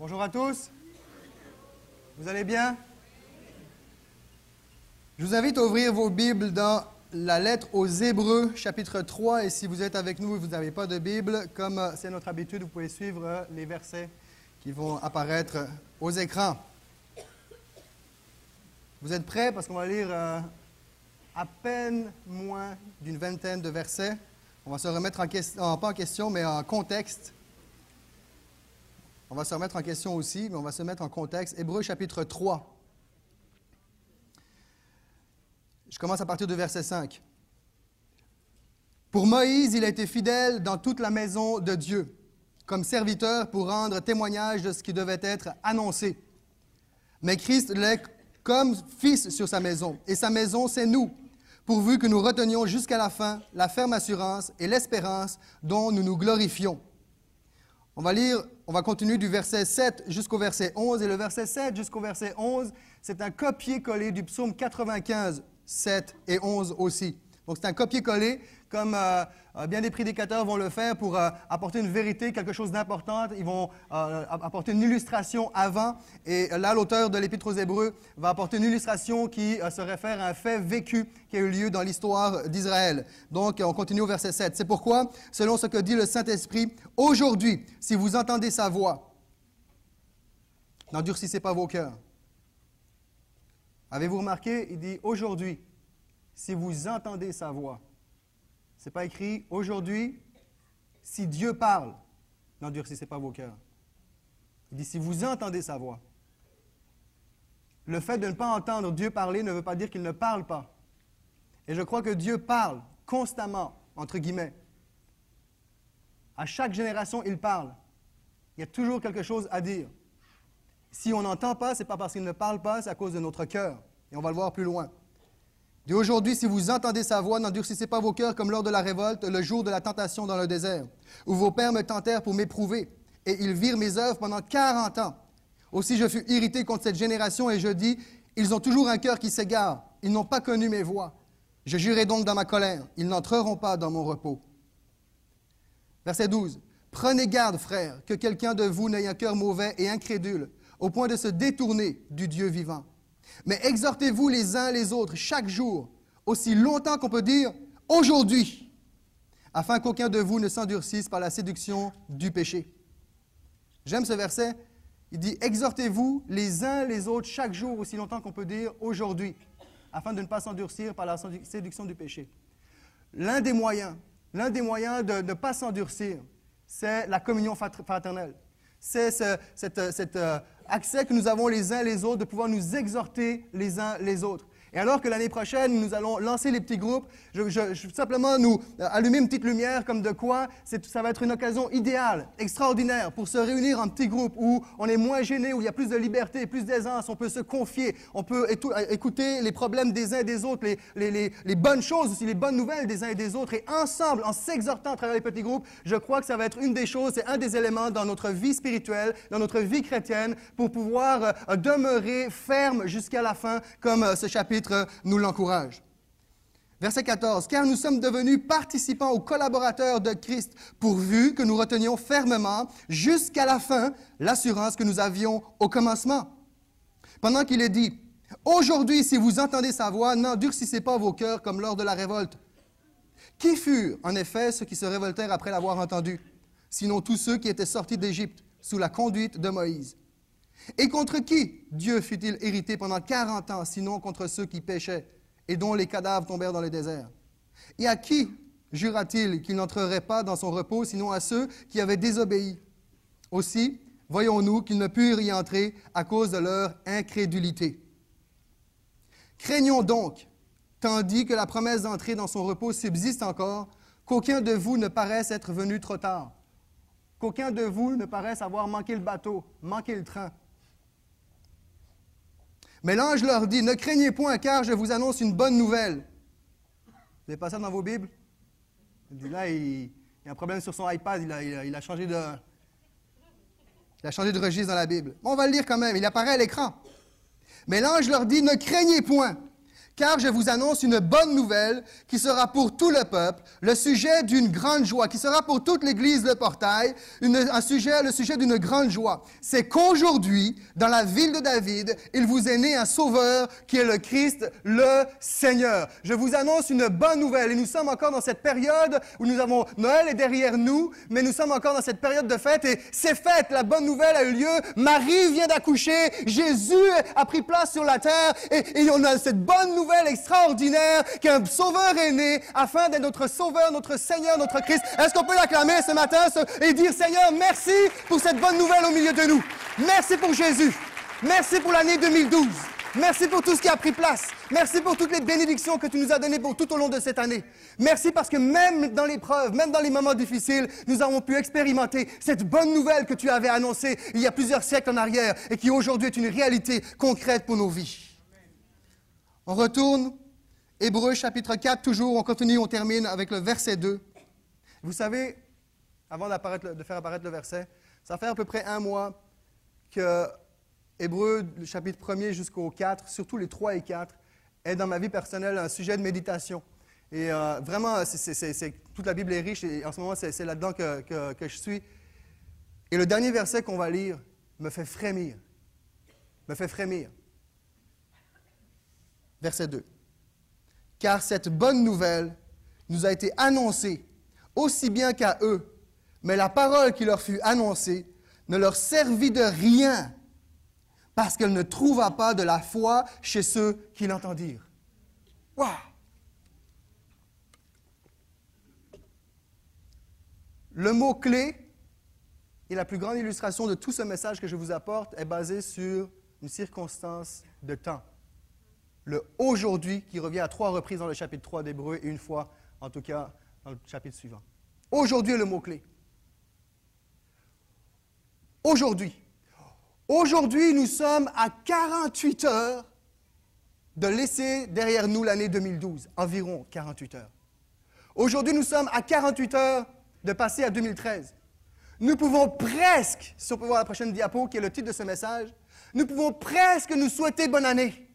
Bonjour à tous. Vous allez bien? Je vous invite à ouvrir vos Bibles dans la lettre aux Hébreux, chapitre 3. Et si vous êtes avec nous et vous n'avez pas de Bible, comme c'est notre habitude, vous pouvez suivre les versets qui vont apparaître aux écrans. Vous êtes prêts? Parce qu'on va lire euh, à peine moins d'une vingtaine de versets. On va se remettre en pas en question, mais en contexte. On va se remettre en question aussi, mais on va se mettre en contexte. Hébreu chapitre 3. Je commence à partir du verset 5. Pour Moïse, il a été fidèle dans toute la maison de Dieu, comme serviteur pour rendre témoignage de ce qui devait être annoncé. Mais Christ l'est comme fils sur sa maison, et sa maison, c'est nous, pourvu que nous retenions jusqu'à la fin la ferme assurance et l'espérance dont nous nous glorifions. On va lire, on va continuer du verset 7 jusqu'au verset 11, et le verset 7 jusqu'au verset 11, c'est un copier-coller du psaume 95, 7 et 11 aussi. Donc c'est un copier-coller, comme euh, euh, bien des prédicateurs vont le faire pour euh, apporter une vérité, quelque chose d'important. Ils vont apporter une illustration avant. Et là, l'auteur de l'Épître aux Hébreux va apporter une illustration qui se réfère à un fait vécu qui a eu lieu dans l'histoire d'Israël. Donc, on continue au verset 7. C'est pourquoi, selon ce que dit le Saint-Esprit, aujourd'hui, si vous entendez sa voix, n'endurcissez pas vos cœurs. Avez-vous remarqué, il dit aujourd'hui, si vous entendez sa voix. N'est pas écrit aujourd'hui, si Dieu parle, n'endurcissez pas vos cœurs. Il dit si vous entendez sa voix. Le fait de ne pas entendre Dieu parler ne veut pas dire qu'il ne parle pas. Et je crois que Dieu parle constamment, entre guillemets. À chaque génération, il parle. Il y a toujours quelque chose à dire. Si on n'entend pas, ce n'est pas parce qu'il ne parle pas, c'est à cause de notre cœur. Et on va le voir plus loin. Et aujourd'hui, si vous entendez sa voix, n'endurcissez pas vos cœurs comme lors de la révolte, le jour de la tentation dans le désert, où vos pères me tentèrent pour m'éprouver, et ils virent mes œuvres pendant quarante ans. Aussi je fus irrité contre cette génération, et je dis, ils ont toujours un cœur qui s'égare, ils n'ont pas connu mes voix. Je jurai donc dans ma colère, ils n'entreront pas dans mon repos. Verset 12. Prenez garde, frères, que quelqu'un de vous n'ait un cœur mauvais et incrédule, au point de se détourner du Dieu vivant. Mais exhortez-vous les uns les autres chaque jour, aussi longtemps qu'on peut dire aujourd'hui, afin qu'aucun de vous ne s'endurcisse par la séduction du péché. J'aime ce verset. Il dit Exhortez-vous les uns les autres chaque jour, aussi longtemps qu'on peut dire aujourd'hui, afin de ne pas s'endurcir par la séduction du péché. L'un des moyens, l'un des moyens de ne pas s'endurcir, c'est la communion fraternelle. C'est cette, euh, accès que nous avons les uns les autres, de pouvoir nous exhorter les uns les autres. Et alors que l'année prochaine, nous allons lancer les petits groupes, je, veux simplement nous euh, allumer une petite lumière comme de quoi ça va être une occasion idéale, extraordinaire, pour se réunir en petits groupes où on est moins gêné, où il y a plus de liberté, plus d'aisance, on peut se confier, on peut euh, écouter les problèmes des uns et des autres, les, les, bonnes choses aussi, les bonnes nouvelles des uns et des autres. Et ensemble, en s'exhortant à travers les petits groupes, je crois que ça va être une des choses, c'est un des éléments dans notre vie spirituelle, dans notre vie chrétienne, pour pouvoir euh, demeurer ferme jusqu'à la fin, comme ce chapitre nous l'encourage. Verset 14, car nous sommes devenus participants ou collaborateurs de Christ, pourvu que nous retenions fermement jusqu'à la fin l'assurance que nous avions au commencement. Pendant qu'il est dit, aujourd'hui, si vous entendez sa voix, n'endurcissez pas vos cœurs comme lors de la révolte. Qui furent, en effet, ceux qui se révoltèrent après l'avoir entendu, sinon tous ceux qui étaient sortis d'Égypte sous la conduite de Moïse? Et contre qui Dieu fut-il hérité pendant 40 ans, sinon contre ceux qui péchaient et dont les cadavres tombèrent dans le désert? Et à qui jura-t-il qu'il n'entrerait pas dans son repos, sinon à ceux qui avaient désobéi? Aussi, voyons-nous qu'ils ne purent y entrer à cause de leur incrédulité. Craignons donc, tandis que la promesse d'entrer dans son repos subsiste encore, qu'aucun de vous ne paraisse être venu trop tard, qu'aucun de vous ne paraisse avoir manqué le bateau, manqué le train. Mais l'ange leur dit, ne craignez point car je vous annonce une bonne nouvelle. Vous n'avez pas ça dans vos Bibles? Là, il, y a un problème sur son iPad, il a, changé de... Il a changé de registre dans la Bible. on va le lire quand même, il apparaît à l'écran. Mais l'ange leur dit, ne craignez point, car je vous annonce une bonne nouvelle qui sera pour tout le peuple, le sujet d'une grande joie, qui sera pour toute l'Église le portail, un sujet, le sujet d'une grande joie. C'est qu'aujourd'hui, dans la ville de David, il vous est né un sauveur qui est le Christ, le Seigneur. Je vous annonce une bonne nouvelle et nous sommes encore dans cette période où nous avons Noël est derrière nous, mais nous sommes encore dans cette période de fête et c'est fête, la bonne nouvelle a eu lieu, Marie vient d'accoucher, Jésus a pris place sur la terre et, et on a cette bonne nouvelle extraordinaire qu'un sauveur est né afin d'être notre sauveur, notre Seigneur, notre Christ. Est-ce qu'on peut l'acclamer ce matin et dire Seigneur, merci pour cette bonne nouvelle au milieu de nous. Merci pour Jésus. Merci pour l'année 2012. Merci pour tout ce qui a pris place. Merci pour toutes les bénédictions que tu nous as données tout au long de cette année. Merci parce que même dans l'épreuve, même dans les moments difficiles, nous avons pu expérimenter cette bonne nouvelle que tu avais annoncée il y a plusieurs siècles en arrière et qui aujourd'hui est une réalité concrète pour nos vies. On retourne, Hébreu chapitre 4, toujours, on continue, on termine avec le verset 2. Vous savez, avant de faire apparaître le verset, ça fait à peu près un mois que Hébreu, le chapitre 1er jusqu'au 4, surtout les 3 et 4, est dans ma vie personnelle un sujet de méditation. Et euh, vraiment, toute la Bible est riche et en ce moment, c'est, là-dedans que, que, je suis. Et le dernier verset qu'on va lire me fait frémir. Me fait frémir verset 2. Car cette bonne nouvelle nous a été annoncée aussi bien qu'à eux, mais la parole qui leur fut annoncée ne leur servit de rien parce qu'elle ne trouva pas de la foi chez ceux qui l'entendirent. Waouh! Le mot-clé et la plus grande illustration de tout ce message que je vous apporte est basé sur une circonstance de temps le aujourd'hui qui revient à trois reprises dans le chapitre 3 d'Hébreu et une fois, en tout cas, dans le chapitre suivant. Aujourd'hui est le mot-clé. Aujourd'hui. Aujourd'hui, nous sommes à 48 heures de laisser derrière nous l'année 2012, environ 48 heures. Aujourd'hui, nous sommes à 48 heures de passer à 2013. Nous pouvons presque, si on peut voir la prochaine diapo, qui est le titre de ce message, nous pouvons presque nous souhaiter bonne année.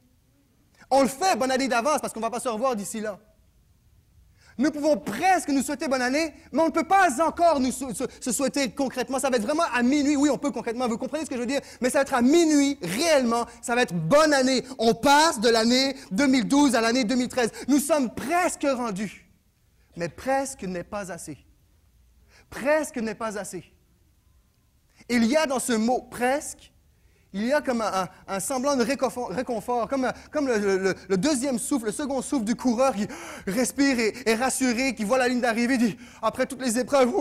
On le fait, bonne année d'avance, parce qu'on ne va pas se revoir d'ici là. Nous pouvons presque nous souhaiter bonne année, mais on ne peut pas encore nous se, souhaiter concrètement. Ça va être vraiment à minuit. Oui, on peut concrètement. Vous comprenez ce que je veux dire? Mais ça va être à minuit, réellement. Ça va être bonne année. On passe de l'année 2012 à l'année 2013. Nous sommes presque rendus. Mais presque n'est pas assez. Presque n'est pas assez. Il y a dans ce mot presque il y a comme un, semblant de réconfort, comme, le, deuxième souffle, le second souffle du coureur qui respire et est rassuré, qui voit la ligne d'arrivée, dit, après toutes les épreuves,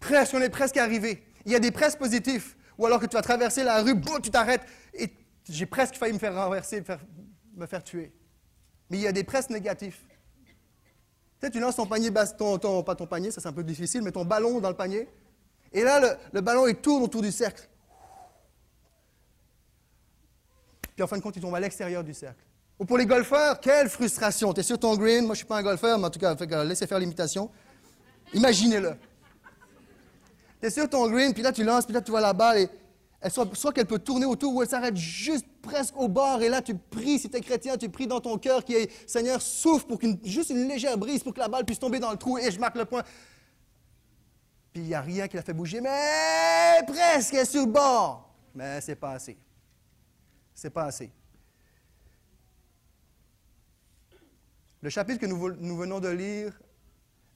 presque, on est presque arrivé. Il y a des presque positifs, ou alors que tu vas traverser la rue, tu t'arrêtes, et j'ai presque failli me faire renverser, me faire, tuer. Mais il y a des presque négatifs. Tu sais, tu lances ton panier, pas ton panier, ça c'est un peu difficile, mais ton ballon dans le panier, et là, le, le ballon, il tourne autour du cercle. Puis en fin de compte, il tombe à l'extérieur du cercle. Ou pour les golfeurs, quelle frustration. Tu es sur ton green, moi je suis pas un golfeur, mais en tout cas, laissez faire l'imitation. Imaginez-le. Tu es sur ton green, puis là tu lances, puis là tu vois la balle, et soit qu'elle peut tourner autour, ou elle s'arrête juste presque au bord, et là tu pries, si tu es chrétien, tu pries dans ton cœur, qui est, Seigneur, souffle pour qu'une, juste une légère brise, pour que la balle puisse tomber dans le trou, et je marque le point. Puis il n'y a rien qui la fait bouger, mais presque, elle est sur le bord. Mais c'est pas assez c'est pas assez. Le chapitre que nous, venons de lire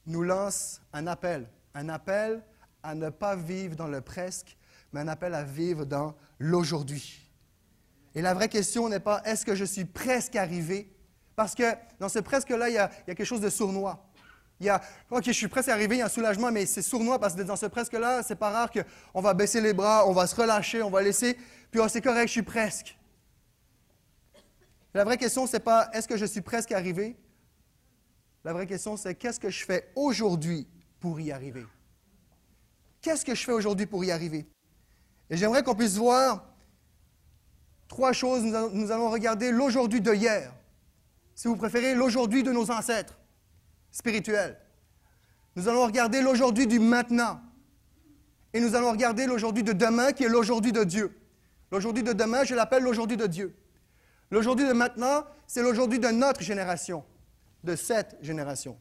nous lance un appel, un appel à ne pas vivre dans le presque, mais un appel à vivre dans l'aujourd'hui. Et la vraie question n'est pas est-ce que je suis presque arrivé, parce que dans ce presque-là, il, y a quelque chose de sournois. Il y a, OK, je suis presque arrivé, il y a un soulagement, mais c'est sournois parce que dans ce presque-là, c'est pas rare qu'on va baisser les bras, on va se relâcher, on va laisser, puis oh, c'est correct, je suis presque. La vraie question, ce n'est pas est-ce que je suis presque arrivé? La vraie question, c'est qu'est-ce que je fais aujourd'hui pour y arriver? Qu'est-ce que je fais aujourd'hui pour y arriver? Et j'aimerais qu'on puisse voir trois choses. Nous allons, regarder l'aujourd'hui de hier. Si vous préférez, l'aujourd'hui de nos ancêtres spirituels. Nous allons regarder l'aujourd'hui du maintenant. Et nous allons regarder l'aujourd'hui de demain qui est l'aujourd'hui de Dieu. L'aujourd'hui de demain, je l'appelle l'aujourd'hui de Dieu. L'aujourd'hui de maintenant, c'est l'aujourd'hui de notre génération, de cette génération.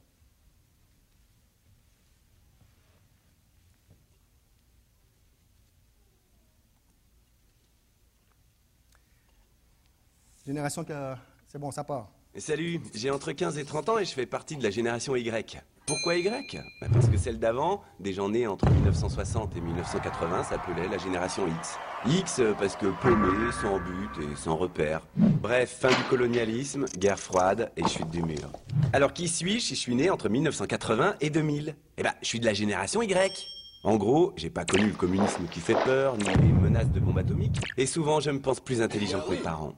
Génération que... C'est bon, ça part. Salut, j'ai entre 15 et 30 ans et je fais partie de la génération Y. Pourquoi Y? Bah, Parce que celle d'avant, des gens nés entre 1960 et 1980, s'appelait la génération X. X euh, parce que paumé, sans but et sans repère. Bref, fin du colonialisme, guerre froide et chute du mur. Alors qui suis-je si je suis né entre 1980 et 2000 Eh ben, je suis de la génération Y. En gros, j'ai pas connu le communisme qui fait peur, ni les menaces de bombes atomiques, et souvent je me pense plus intelligent que mes parents.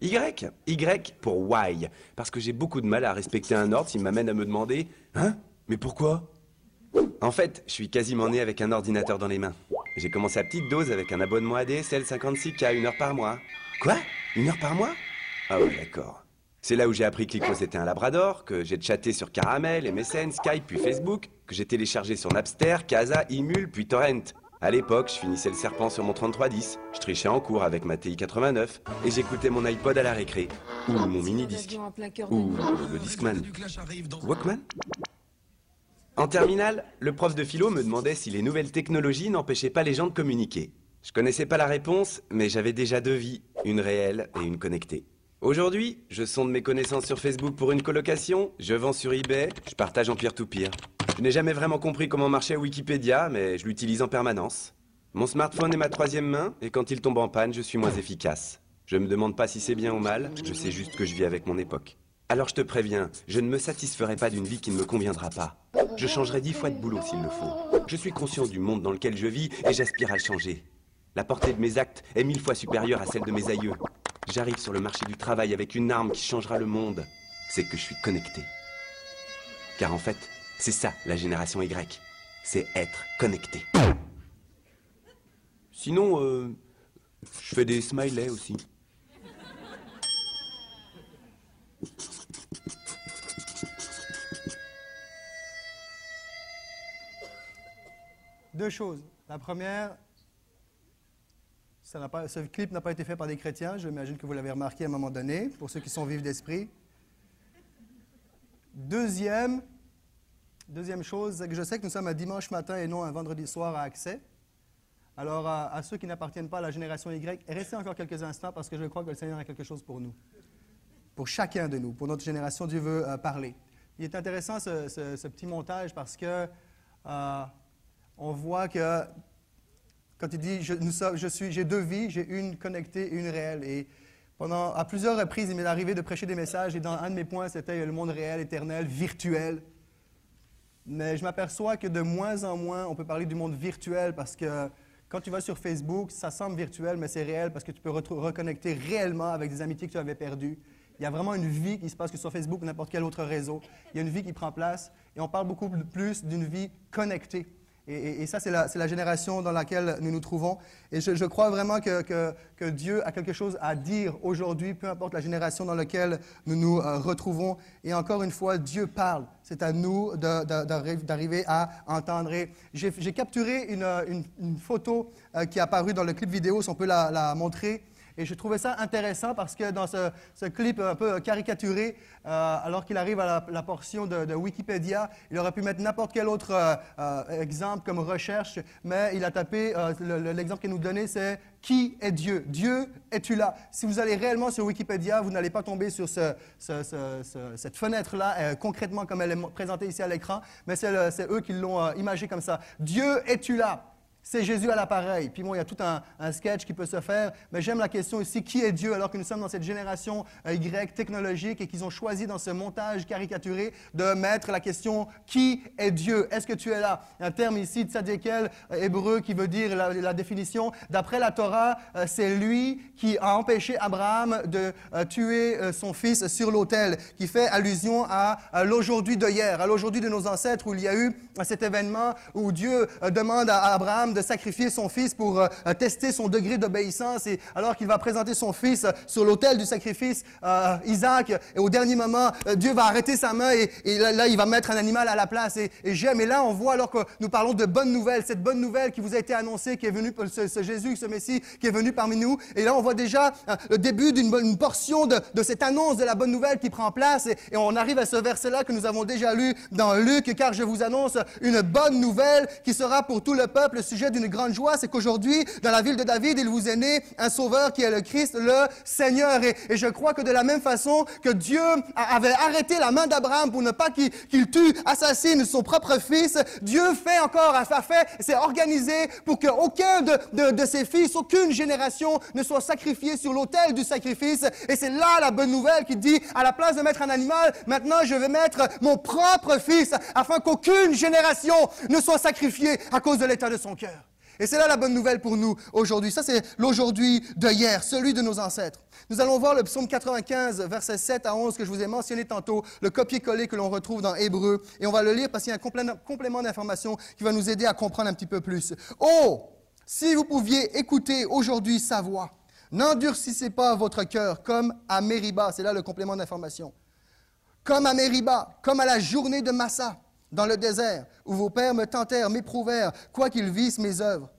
Y? Y pour why. Parce que j'ai beaucoup de mal à respecter un ordre s'il m'amène à me demander Hein? Mais pourquoi? En fait, je suis quasiment né avec un ordinateur dans les mains. J'ai commencé à petite dose avec un abonnement ADSL 56K, une heure par mois. Quoi? Une heure par mois? Ah ouais, d'accord. C'est là où j'ai appris que l'ICO c'était un labrador, que j'ai chatté sur Caramel, MSN, Skype, puis Facebook, que j'ai téléchargé sur Napster, Casa, Imul, puis Torrent. À l'époque, je finissais le serpent sur mon 3310, je trichais en cours avec ma TI 89 et j'écoutais mon iPod à la récré, ou mon mini-disque, ou le Discman. Walkman? En terminale, le prof de philo me demandait si les nouvelles technologies n'empêchaient pas les gens de communiquer. Je connaissais pas la réponse, mais j'avais déjà deux vies, une réelle et une connectée. Aujourd'hui, je sonde mes connaissances sur Facebook pour une colocation, je vends sur eBay, je partage en peer-to-peer. Je n'ai jamais vraiment compris comment marchait Wikipédia, mais je l'utilise en permanence. Mon smartphone est ma troisième main, et quand il tombe en panne, je suis moins efficace. Je me demande pas si c'est bien ou mal, je sais juste que je vis avec mon époque. Alors je te préviens, je ne me satisferai pas d'une vie qui ne me conviendra pas. Je changerai dix fois de boulot s'il le faut. Je suis conscient du monde dans lequel je vis et j'aspire à le changer. La portée de mes actes est mille fois supérieure à celle de mes aïeux. J'arrive sur le marché du travail avec une arme qui changera le monde. C'est que je suis connecté. Car en fait, c'est ça la génération Y. C'est être connecté. Sinon, euh, je fais des smileys aussi. Deux choses. La première, ce clip n'a pas été fait par des chrétiens, j'imagine que vous l'avez remarqué à un moment donné, pour ceux qui sont vifs d'esprit. Deuxième, deuxième chose, je sais que nous sommes un dimanche matin et non un vendredi soir à accès. Alors, à, ceux qui n'appartiennent pas à la génération Y, restez encore quelques instants parce que je crois que le Seigneur a quelque chose pour nous. Pour chacun de nous, pour notre génération, Dieu veut euh, parler. Il est intéressant ce, petit montage parce que euh, on voit que quand il dit je, suis, j'ai deux vies, j'ai une connectée et une réelle. Et pendant, à plusieurs reprises, il m'est arrivé de prêcher des messages et dans un de mes points, c'était le monde réel, éternel, virtuel. Mais je m'aperçois que de moins en moins, on peut parler du monde virtuel parce que quand tu vas sur Facebook, ça semble virtuel, mais c'est réel parce que tu peux reconnecter réellement avec des amitiés que tu avais perdues. Il y a vraiment une vie qui se passe que sur Facebook ou n'importe quel autre réseau. Il y a une vie qui prend place et on parle beaucoup plus d'une vie connectée. Et, ça, c'est la, génération dans laquelle nous nous trouvons. Et je, crois vraiment que, Dieu a quelque chose à dire aujourd'hui, peu importe la génération dans laquelle nous nous euh, retrouvons. Et encore une fois, Dieu parle. C'est à nous d'arriver à entendre. J'ai capturé une, photo euh, qui est apparue dans le clip vidéo, si on peut la montrer. Et je trouvais ça intéressant parce que dans ce, clip un peu caricaturé, euh, alors qu'il arrive à la, portion de, Wikipédia, il aurait pu mettre n'importe quel autre euh, euh, exemple comme recherche, mais il a tapé, l'exemple qu'il nous donnait, c'est Qui est Dieu Dieu, es-tu là? Si vous allez réellement sur Wikipédia, vous n'allez pas tomber sur cette fenêtre-là, concrètement comme elle est présentée ici à l'écran, mais c'est eux qui l'ont imagé comme ça. Dieu, es-tu là? C'est Jésus à l'appareil. Puis bon, il y a tout un, sketch qui peut se faire, mais j'aime la question ici, qui est Dieu alors que nous sommes dans cette génération euh, Y technologique et qu'ils ont choisi dans ce montage caricaturé de mettre la question, qui est Dieu? Est-ce que tu es là? Un terme ici, tzadékel, euh, hébreu, qui veut dire la, définition. D'après la Torah, euh, c'est lui qui a empêché Abraham de tuer son fils sur l'autel, qui fait allusion à, l'aujourd'hui de hier, à l'aujourd'hui de nos ancêtres où il y a eu cet événement où Dieu demande à Abraham De sacrifier son fils pour euh, euh, tester son degré d'obéissance. Et alors qu'il va présenter son fils euh, sur l'autel du sacrifice, Isaac, et au dernier moment, Dieu va arrêter sa main et, là, il va mettre un animal à la place. Et, j'aime. Et là, on voit alors que nous parlons de bonne nouvelle, cette bonne nouvelle qui vous a été annoncée, qui est venue, ce, ce Jésus, ce Messie, qui est venu parmi nous. Et là, on voit déjà le début d'une portion de, cette annonce de la bonne nouvelle qui prend place. Et, on arrive à ce verset-là que nous avons déjà lu dans Luc, car je vous annonce une bonne nouvelle qui sera pour tout le peuple le sujet d'une grande joie. C'est qu'aujourd'hui, dans la ville de David, il vous est né un sauveur qui est le Christ, le Seigneur. Et, je crois que de la même façon que Dieu avait arrêté la main d'Abraham pour ne pas qu'il tue, assassine son propre fils, Dieu fait encore, a fait, s'est organisé pour qu'aucun de, de, ses fils, aucune génération ne soit sacrifié sur l'autel du sacrifice. Et c'est là la bonne nouvelle qui dit, à la place de mettre un animal, maintenant je vais mettre mon propre fils afin qu'aucune génération ne soit sacrifiée à cause de l'état de son cœur. Et c'est là la bonne nouvelle pour nous aujourd'hui. Ça, c'est l'aujourd'hui de hier, celui de nos ancêtres. Nous allons voir le psaume 95, versets 7 à 11, que je vous ai mentionné tantôt, le copier-coller que l'on retrouve dans Hébreu. Et on va le lire parce qu'il y a un complé- complément d'information qui va nous aider à comprendre un petit peu plus. Oh, si vous pouviez écouter aujourd'hui sa voix, n'endurcissez pas votre cœur comme à Mériba. C'est là le complément d'information comme à Mériba, comme à la journée de Massa, dans le désert, où vos pères me tentèrent, m'éprouvèrent, quoiqu'ils vissent mes œuvres.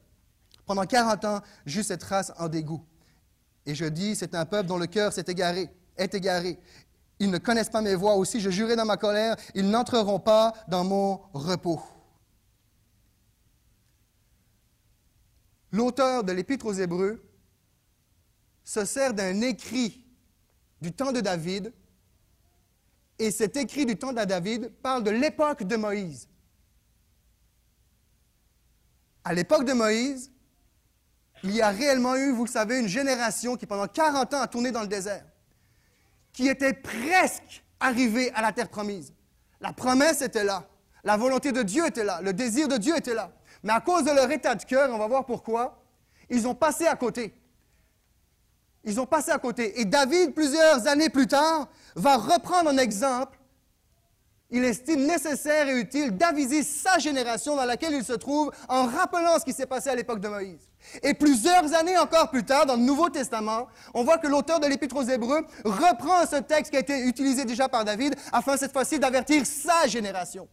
Pendant 40 ans, j'eus cette race en dégoût. Et je dis, c'est un peuple dont le cœur s'est égaré, est égaré. Ils ne connaissent pas mes voies aussi, je jurai dans ma colère, ils n'entreront pas dans mon repos. L'auteur de l'Épître aux Hébreux se sert d'un écrit du temps de David et cet écrit du temps de David parle de l'époque de Moïse. À l'époque de Moïse, il y a réellement eu, vous le savez, une génération qui pendant 40 ans a tourné dans le désert, qui était presque arrivée à la terre promise. La promesse était là, la volonté de Dieu était là, le désir de Dieu était là. Mais à cause de leur état de cœur, on va voir pourquoi, ils ont passé à côté. Ils ont passé à côté. Et David, plusieurs années plus tard, va reprendre en exemple, il estime nécessaire et utile d'aviser sa génération dans laquelle il se trouve en rappelant ce qui s'est passé à l'époque de Moïse. Et plusieurs années encore plus tard, dans le Nouveau Testament, on voit que l'auteur de l'Épître aux Hébreux reprend ce texte qui a été utilisé déjà par David afin cette fois-ci d'avertir sa génération.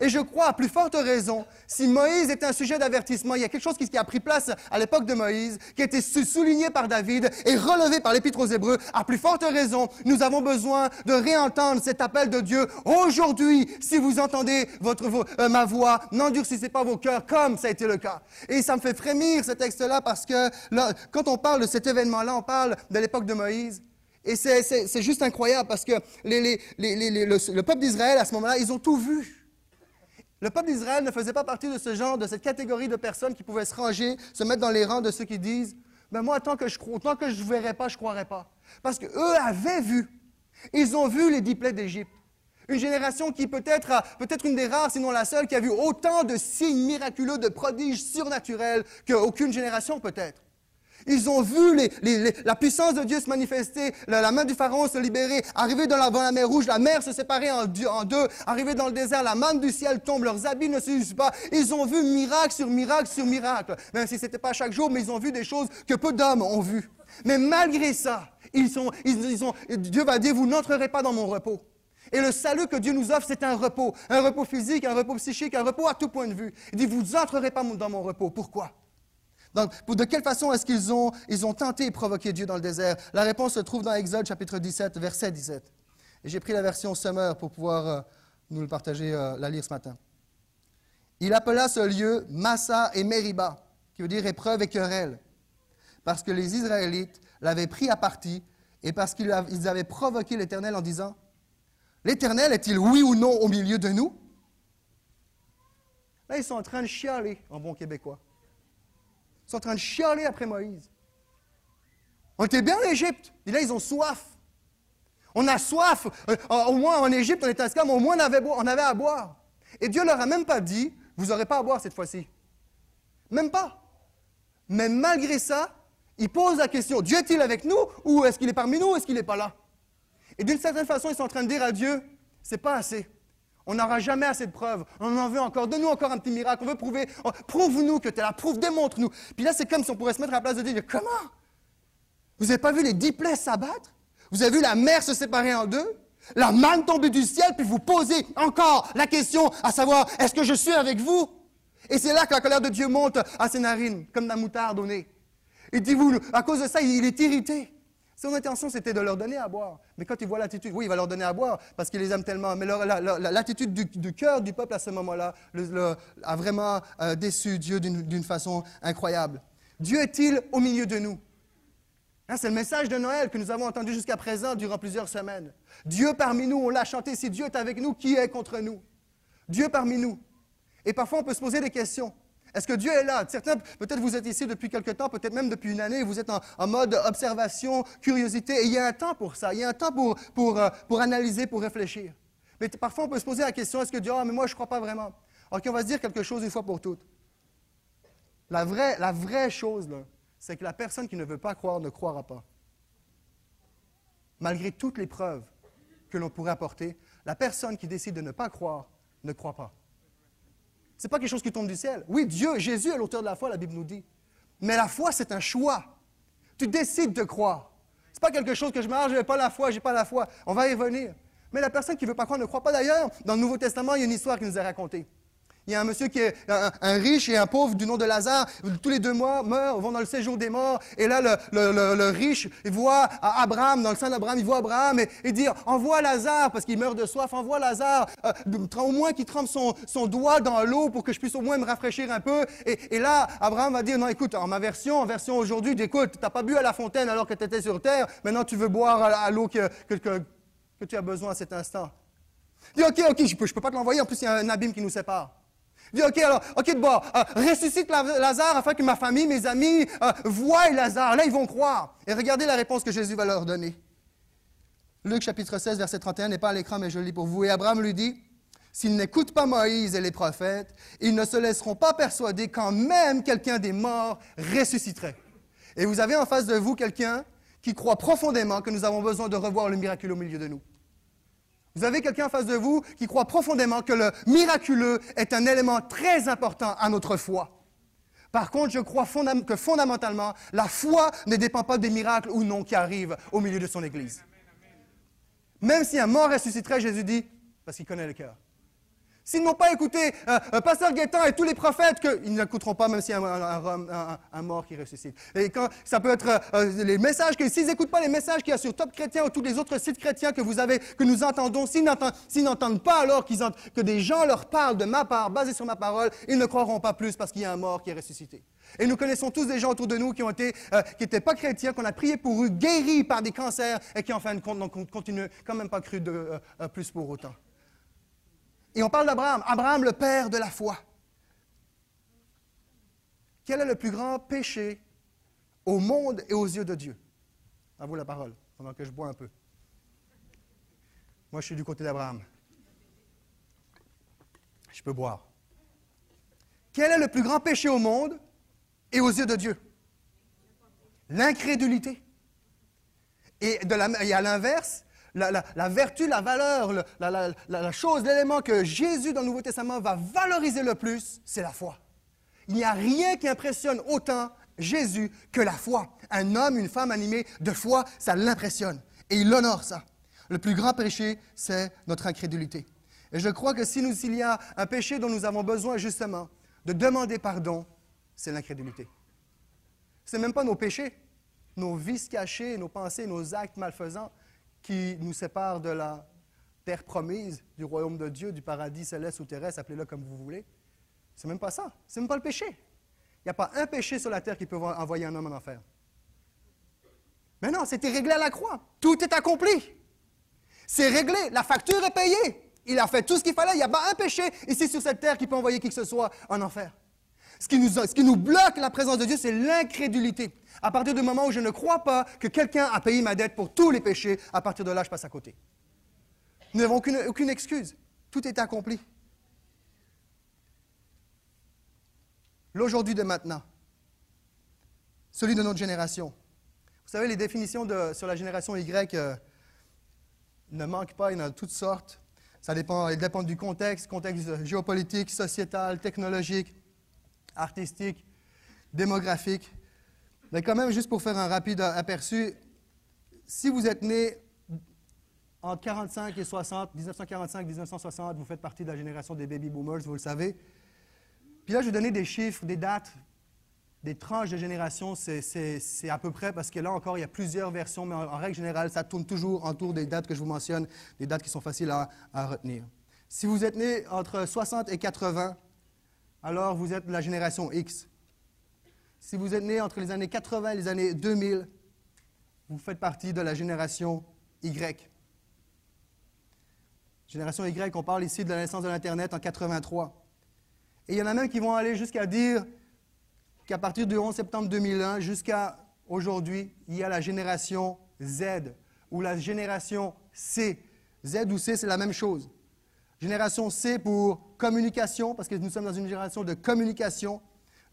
Et je crois, à plus forte raison, si Moïse est un sujet d'avertissement, il y a quelque chose qui, a pris place à l'époque de Moïse, qui a été sou- souligné par David et relevé par l'Épître aux Hébreux, à plus forte raison, nous avons besoin de réentendre cet appel de Dieu. Aujourd'hui, si vous entendez votre, vo- euh, ma voix, n'endurcissez pas vos cœurs comme ça a été le cas. Et ça me fait frémir ce texte-là parce que là, quand on parle de cet événement-là, on parle de l'époque de Moïse. Et c'est- juste incroyable parce que le peuple d'Israël, à ce moment-là, ils ont tout vu. Le peuple d'Israël ne faisait pas partie de ce genre, de cette catégorie de personnes qui pouvaient se ranger, se mettre dans les rangs de ceux qui disent Ben moi, tant que je ne verrai pas, je ne croirai pas. Parce qu'eux avaient vu. Ils ont vu les dix plaies d'Égypte. Une génération qui peut-être, peut-être une des rares, sinon la seule, qui a vu autant de signes miraculeux, de prodiges surnaturels qu'aucune génération peut-être. Ils ont vu la puissance de Dieu se manifester, la, main du Pharaon se libérer, arriver dans la, mer Rouge, la mer se séparer en, deux- arriver dans le désert, la manne du ciel tombe, leurs habits ne s'usent pas. Ils ont vu miracle sur miracle sur miracle. Même si ce n'était pas chaque jour, mais ils ont vu des choses que peu d'hommes ont vues. Mais malgré ça, Dieu va dire, vous n'entrerez pas dans mon repos. Et le salut que Dieu nous offre, c'est un repos. Un repos physique, un repos psychique, un repos à tout point de vue. Il dit, vous n'entrerez pas dans mon repos. Pourquoi? Donc, de quelle façon est-ce qu'ils ont, ils ont tenté et provoqué Dieu dans le désert? La réponse se trouve dans Exode chapitre 17, verset 17. Et j'ai pris la version Summer pour pouvoir euh, nous le partager, euh, la lire ce matin. Il appela ce lieu Massa et Meriba, qui veut dire épreuve et querelle, parce que les Israélites l'avaient pris à partie et parce qu'ils av- ils avaient provoqué l'Éternel en disant L'Éternel est-il oui ou non au milieu de nous Là, ils sont en train de chialer en bon québécois. Ils sont en train de chialer après Moïse. On était bien en Égypte. Et là, ils ont soif. On a soif. Euh, au moins, en Égypte, on était esclaves, mais au moins, on avait, on avait à boire. Et Dieu leur a même pas dit, vous n'aurez pas à boire cette fois-ci. Même pas. Mais malgré ça, il pose la question, Dieu est-il avec nous ou est-ce qu'il est parmi nous ou est-ce qu'il n'est pas là? Et d'une certaine façon, ils sont en train de dire à Dieu, c'est pas assez. On n'aura jamais assez de preuves. On en veut encore. Donne-nous encore un petit miracle. On veut prouver. Oh, prouve-nous que tu es là. Prouve, démontre-nous. Puis là, c'est comme si on pourrait se mettre à la place de Dieu. Comment? Vous n'avez pas vu les dix plaies s'abattre? Vous avez vu la mer se séparer en deux? La manne tomber du ciel, puis vous posez encore la question à savoir est-ce que je suis avec vous? Et c'est là que la colère de Dieu monte à ses narines, comme la moutarde au nez. Il dit, vous, à cause de ça, il est irrité. Son intention, c'était de leur donner à boire. Mais quand il voit l'attitude, oui, il va leur donner à boire parce qu'il les aime tellement. Mais l'attitude du, cœur du peuple à ce moment-là a vraiment euh, déçu Dieu d'une façon incroyable. Dieu est-il au milieu de nous? Hein, c'est le message de Noël que nous avons entendu jusqu'à présent durant plusieurs semaines. Dieu parmi nous, on l'a chanté. Si Dieu est avec nous, qui est contre nous? Dieu parmi nous. Et parfois, on peut se poser des questions. Est-ce que Dieu est là? Certains, peut-être vous êtes ici depuis quelque temps, peut-être même depuis une année, vous êtes en, mode observation, curiosité, et il y a un temps pour ça, il y a un temps pour, euh, analyser, pour réfléchir. Mais parfois, on peut se poser la question, est-ce que Dieu, ah, mais moi, je ne crois pas vraiment. OK, on va se dire quelque chose une fois pour toutes. La vraie, la vraie chose, c'est que la personne qui ne veut pas croire ne croira pas. Malgré toutes les preuves que l'on pourrait apporter, la personne qui décide de ne pas croire ne croit pas. Ce n'est pas quelque chose qui tombe du ciel. Oui, Dieu, Jésus est l'auteur de la foi, la Bible nous dit. Mais la foi, c'est un choix. Tu décides de croire. Ce n'est pas quelque chose que je me ah, je n'ai pas la foi, je n'ai pas la foi. On va y revenir. Mais la personne qui ne veut pas croire ne croit pas d'ailleurs. Dans le Nouveau Testament, il y a une histoire qui nous est racontée. Il y a un monsieur qui est un, riche et un pauvre du nom de Lazare. Tous les deux mois, meurent, vont dans le séjour des morts. Et là, le, riche, il voit Abraham, dans le sein d'Abraham, il voit Abraham et, il dit Envoie Lazare, parce qu'il meurt de soif, envoie Lazare, euh, au moins qu'il trempe son, doigt dans l'eau pour que je puisse au moins me rafraîchir un peu. Et, là, Abraham va dire Non, écoute, en ma version, en version aujourd'hui, écoute, tu n'as pas bu à la fontaine alors que tu étais sur terre, maintenant tu veux boire à, l'eau que, que, tu as besoin à cet instant. Dit Ok, ok, je ne peux, je peux pas te l'envoyer, en plus il y a un abîme qui nous sépare. Dit, OK, alors, OK, de euh, ressuscite Lazare afin que ma famille, mes amis, euh, voient Lazare. Là, ils vont croire. Et regardez la réponse que Jésus va leur donner. Luc chapitre 16, verset 31 n'est pas à l'écran, mais je lis pour vous. Et Abraham lui dit, S'ils n'écoutent pas Moïse et les prophètes, ils ne se laisseront pas persuader quand même quelqu'un des morts ressusciterait. Et vous avez en face de vous quelqu'un qui croit profondément que nous avons besoin de revoir le miracle au milieu de nous. Vous avez quelqu'un en face de vous qui croit profondément que le miraculeux est un élément très important à notre foi. Par contre, je crois que fondamentalement, la foi ne dépend pas des miracles ou non qui arrivent au milieu de son Église. Même si un mort ressusciterait, Jésus dit, parce qu'il connaît le cœur. S'ils n'ont pas écouté euh, euh, Pasteur Guettin et tous les prophètes, que, ils n'écouteront pas même s'il y a un, mort qui ressuscite. Et quand ça peut être euh, les messages que s'ils n'écoutent pas les messages qu'il y a sur Top Chrétien ou tous les autres sites chrétiens que vous avez, que nous entendons, s'ils n'entendent pas alors que des gens leur parlent de ma part, basés sur ma parole, ils ne croiront pas plus parce qu'il y a un mort qui est ressuscité. Et nous connaissons tous des gens autour de nous qui n'étaient pas chrétiens, qu'on a prié pour eux, guéris par des cancers et qui en fin de compte n'ont quand même pas cru plus pour autant. Et on parle d'Abraham. Abraham, le père de la foi. Quel est le plus grand péché au monde et aux yeux de Dieu? À vous la parole, pendant que je bois un peu. Moi, je suis du côté d'Abraham. Je peux boire. Quel est le plus grand péché au monde et aux yeux de Dieu? L'incrédulité. Et, de la, et à l'inverse, la, vertu, la valeur, la, chose, l'élément que Jésus dans le Nouveau Testament va valoriser le plus, c'est la foi. Il n'y a rien qui impressionne autant Jésus que la foi. Un homme, une femme animée de foi, ça l'impressionne. Et il honore ça. Le plus grand péché, c'est notre incrédulité. Et je crois que si s'il y a un péché dont nous avons besoin justement de demander pardon, c'est l'incrédulité. Ce n'est même pas nos péchés, nos vices cachés, nos pensées, nos actes malfaisants qui nous sépare de la terre promise, du royaume de Dieu, du paradis céleste ou terrestre, appelez-le comme vous voulez. C'est même pas ça. C'est même pas le péché. Il n'y a pas un péché sur la terre qui peut envoyer un homme en enfer. Mais non, c'était réglé à la croix. Tout est accompli. C'est réglé. La facture est payée. Il a fait tout ce qu'il fallait. Il n'y a pas un péché ici sur cette terre qui peut envoyer qui que ce soit en enfer. Ce qui nous, ce qui nous bloque la présence de Dieu, c'est l'incrédulité. À partir du moment où je ne crois pas que quelqu'un a payé ma dette pour tous les péchés, à partir de là, je passe à côté. Nous n'avons aucune, excuse. Tout est accompli. L'aujourd'hui de maintenant, celui de notre génération. Vous savez, les définitions sur la génération Y euh, ne manquent pas, il y en a toutes sortes. Ça dépend, il dépend du contexte, contexte géopolitique, sociétal, technologique, artistique, démographique. Mais quand même, juste pour faire un rapide aperçu, si vous êtes né entre 45 et 60, 1945-1960, vous faites partie de la génération des baby boomers, vous le savez. Puis là, je vais donner des chiffres, des dates, des tranches de génération. C'est à peu près, parce que là encore, il y a plusieurs versions, mais en, règle générale, ça tourne toujours autour des dates que je vous mentionne, des dates qui sont faciles à, retenir. Si vous êtes né entre 60 et 80, alors vous êtes la génération X. Si vous êtes né entre les années 80 et les années 2000, vous faites partie de la génération Y. Génération Y, on parle ici de la naissance de l'Internet en 83. Et il y en a même qui vont aller jusqu'à dire qu'à partir du 11 septembre 2001 jusqu'à aujourd'hui, il y a la génération Z ou la génération C. Z ou C, c'est la même chose. Génération C pour communication, parce que nous sommes dans une génération de communication.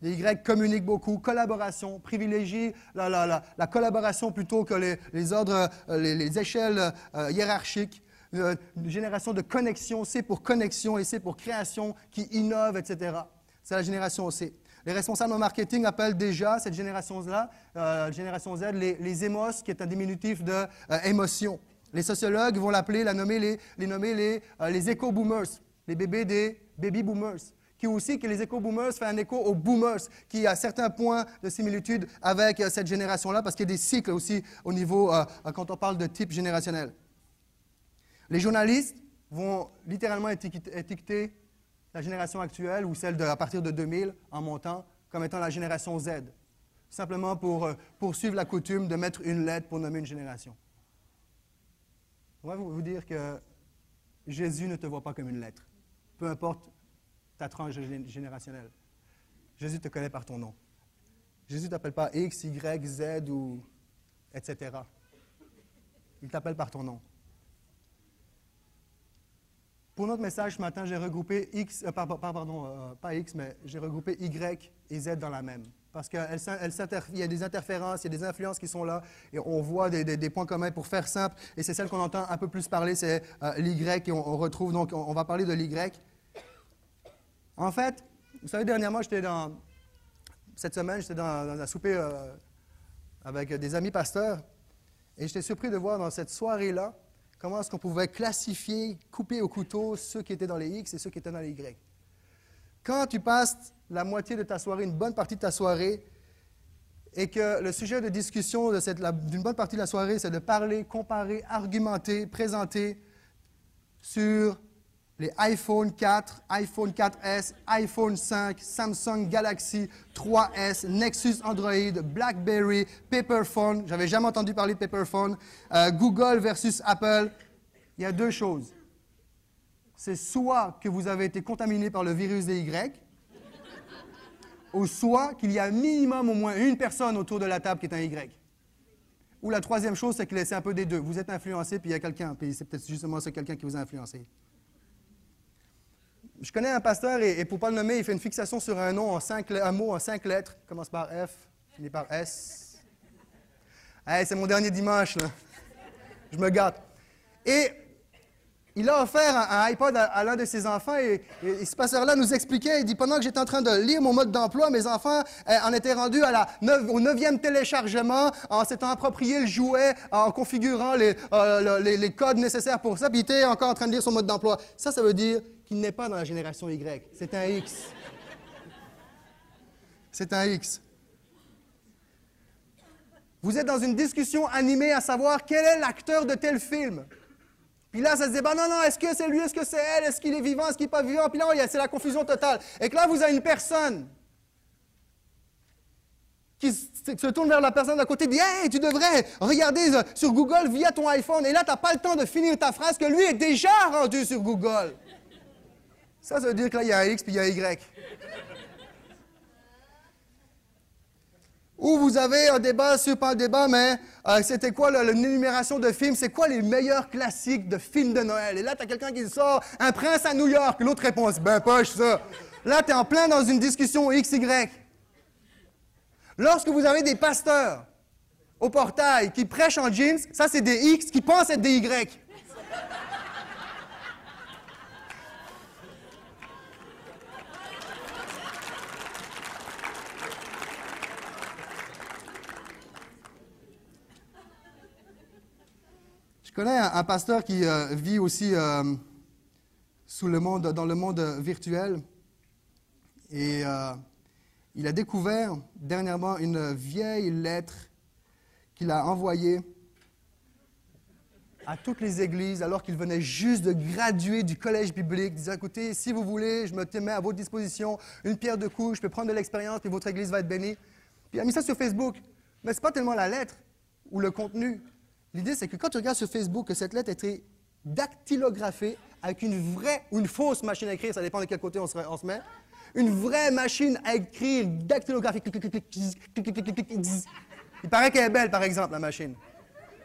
Les Y communiquent beaucoup, collaboration, privilégient la, collaboration plutôt que les, ordres, euh, les, échelles euh, hiérarchiques. Euh, une génération de connexion, C pour connexion et C pour création, qui innove, etc. C'est la génération C. Les responsables en marketing appellent déjà cette génération-là, euh, génération Z, les, les émos, qui est un diminutif de émotion. Les sociologues vont l'appeler, la nommer les, les nommer les, les éco-boomers, les bébés des baby boomers qui aussi que les éco-boomers fait un écho aux boomers, qui a certains points de similitude avec cette génération-là, parce qu'il y a des cycles aussi au niveau, quand on parle de type générationnel. Les journalistes vont littéralement étiqueter la génération actuelle ou celle à partir de 2000 en montant comme étant la génération Z, simplement pour euh, poursuivre la coutume de mettre une lettre pour nommer une génération. On va vous dire que Jésus ne te voit pas comme une lettre, peu importe ta tranche générationnelle. Jésus te connaît par ton nom. Jésus ne t'appelle pas X, Y, Z ou etc. Il t'appelle par ton nom. Pour notre message ce matin, j'ai regroupé X, euh, pardon, euh, pas X, mais j'ai regroupé Y et Z dans la même. Parce qu'il y a des interférences, il y a des influences qui sont là, et on voit des, points communs pour faire simple. Et c'est celle qu'on entend un peu plus parler, c'est euh, l'Y, et on, retrouve, donc on, va parler de l'Y. En fait, vous savez, dernièrement, j'étais dans, cette semaine, j'étais dans, un souper avec des amis pasteurs, et j'étais surpris de voir dans cette soirée-là, comment est-ce qu'on pouvait classifier, couper au couteau ceux qui étaient dans les X et ceux qui étaient dans les Y. Quand tu passes la moitié de ta soirée, une bonne partie de ta soirée, et que le sujet de discussion d'une bonne partie de la soirée, c'est de parler, comparer, argumenter, présenter sur les iPhone 4, iPhone 4S, iPhone 5, Samsung Galaxy 3S, Nexus Android, BlackBerry, Paperphone. J'avais jamais entendu parler de Paperphone. Euh, Google versus Apple. Il y a deux choses. C'est soit que vous avez été contaminé par le virus des Y, ou soit qu'il y a minimum au moins une personne autour de la table qui est un Y. Ou la troisième chose, c'est que c'est un peu des deux. Vous êtes influencé, puis il y a quelqu'un, puis c'est peut-être justement ce quelqu'un qui vous a influencé je connais un pasteur, et, pour ne pas le nommer, il fait une fixation sur un nom un mot en cinq lettres, commence par F, finit par S. Hey, c'est mon dernier dimanche, là. Je me gâte. Et il a offert un, iPod à, l'un de ses enfants et, ce pasteur-là nous expliquait, il dit, pendant que j'étais en train de lire mon mode d'emploi, mes enfants eh, en étaient rendus au neuvième téléchargement, en s'étant approprié le jouet, en configurant euh, les, les, codes nécessaires pour ça, puis il était encore en train de lire son mode d'emploi. Ça, ça veut dire qu'il n'est pas dans la génération Y. C'est un X. C'est un X. Vous êtes dans une discussion animée à savoir quel est l'acteur de tel film. Puis là, ça se dit, ben non, non, est-ce que c'est lui, est-ce que c'est elle, est-ce qu'il est vivant, est-ce qu'il n'est pas vivant? Puis là, c'est la confusion totale. Et que là, vous avez une personne qui se tourne vers la personne d'à côté et dit Hey, tu devrais regarder euh, sur Google via ton iPhone. Et là, tu n'as pas le temps de finir ta phrase que lui est déjà rendu sur Google. Ça, ça veut dire que là, il y a un X puis il y a un Y. Ou vous avez un débat un débat, mais euh, c'était quoi l'énumération de films? C'est quoi les meilleurs classiques de films de Noël? Et là, tu as quelqu'un qui sort Un prince à New York. L'autre répond Ben, poche, ça. Là, tu es en plein dans une discussion XY. Lorsque vous avez des pasteurs au portail qui prêchent en jeans, ça, c'est des X qui pensent être des Y. connais un, pasteur qui euh, vit aussi euh, sous le monde, dans le monde virtuel. Et euh, il a découvert dernièrement une vieille lettre qu'il a envoyée à toutes les églises alors qu'il venait juste de graduer du collège biblique, disant écoutez, si vous voulez, je me mets à votre disposition une pierre de couche, je peux prendre de l'expérience, puis votre église va être bénie. Puis il a mis ça sur Facebook. Mais ce n'est pas tellement la lettre ou le contenu. L'idée, c'est que quand tu regardes sur Facebook que cette lettre a été dactylographée avec une vraie ou une fausse machine à écrire, ça dépend de quel côté on se, met, une vraie machine à écrire dactylographique. Il paraît qu'elle est belle, par exemple, la machine.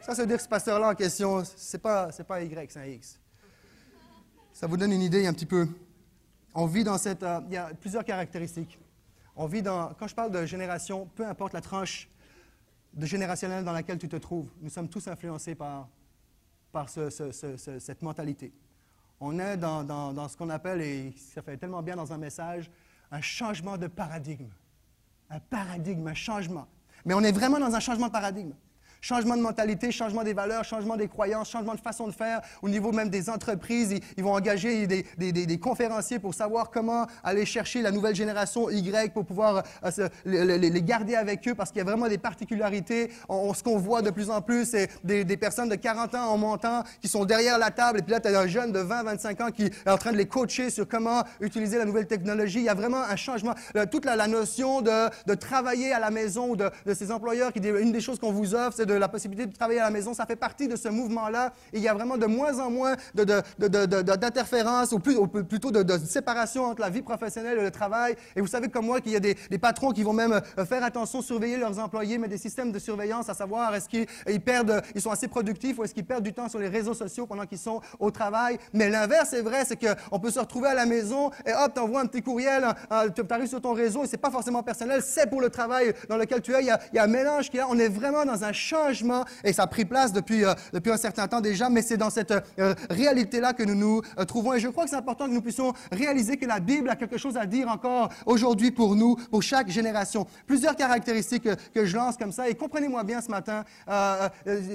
Ça, ça veut dire que ce pasteur-là en question, ce n'est pas, pas un Y, c'est un X. Ça vous donne une idée un petit peu. On vit dans cette... il y a plusieurs caractéristiques. On vit dans... Quand je parle de génération, peu importe la tranche de générationnel dans laquelle tu te trouves. Nous sommes tous influencés par, par cette mentalité. On est dans, dans ce qu'on appelle, et ça fait tellement bien dans un message, un changement de paradigme. Un paradigme, un changement. Mais on est vraiment dans un changement de paradigme. Changement de mentalité, changement des valeurs, changement des croyances, changement de façon de faire. Au niveau même des entreprises, ils, vont engager des, conférenciers pour savoir comment aller chercher la nouvelle génération Y pour pouvoir euh, les, garder avec eux parce qu'il y a vraiment des particularités. On, ce qu'on voit de plus en plus, c'est des, personnes de 40 ans en montant qui sont derrière la table et puis là, tu as un jeune de 20, 25 ans qui est en train de les coacher sur comment utiliser la nouvelle technologie. Il y a vraiment un changement. toute la, notion de, travailler à la maison de, de ces employeurs, qui, une des choses qu'on vous offre, c'est de la possibilité de travailler à la maison, ça fait partie de ce mouvement-là. Il y a vraiment de moins en moins d'interférences, ou, plutôt de, séparation entre la vie professionnelle et le travail. Et vous savez comme moi qu'il y a des, patrons qui vont même euh, faire attention, surveiller leurs employés, mais des systèmes de surveillance, à savoir est-ce qu'ils perdent, ils sont assez productifs ou est-ce qu'ils perdent du temps sur les réseaux sociaux pendant qu'ils sont au travail. Mais l'inverse est vrai, c'est qu'on peut se retrouver à la maison et hop, t'envoies un petit courriel, tu arrives sur ton réseau et c'est pas forcément personnel, c'est pour le travail dans lequel tu es. Il y a, il y a un mélange qui est là. On est vraiment dans un champ et ça a pris place depuis, euh, depuis un certain temps déjà, mais c'est dans cette euh, réalité-là que nous nous euh, trouvons. Et je crois que c'est important que nous puissions réaliser que la Bible a quelque chose à dire encore aujourd'hui pour nous, pour chaque génération. Plusieurs caractéristiques que, je lance comme ça, et comprenez-moi bien ce matin,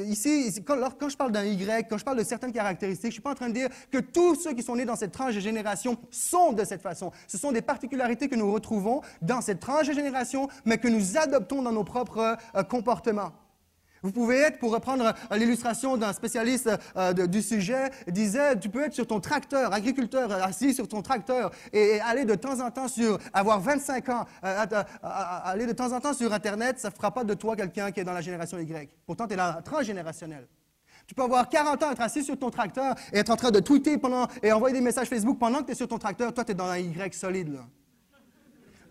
ici, quand, quand, je parle d'un Y, quand je parle de certaines caractéristiques, je ne suis pas en train de dire que tous ceux qui sont nés dans cette tranche de génération sont de cette façon. Ce sont des particularités que nous retrouvons dans cette tranche de génération, mais que nous adoptons dans nos propres comportements. Vous pouvez être, pour reprendre l'illustration d'un spécialiste euh, du sujet, disait, tu peux être sur ton tracteur, agriculteur, assis sur ton tracteur et, aller de temps en temps sur, avoir 25 ans, euh, aller de temps en temps sur Internet, ça ne fera pas de toi quelqu'un qui est dans la génération Y. Pourtant, tu es là, transgénérationnel. Tu peux avoir 40 ans, être assis sur ton tracteur et être en train de tweeter pendant, et envoyer des messages Facebook pendant que tu es sur ton tracteur. Toi, tu es dans un Y solide. Là.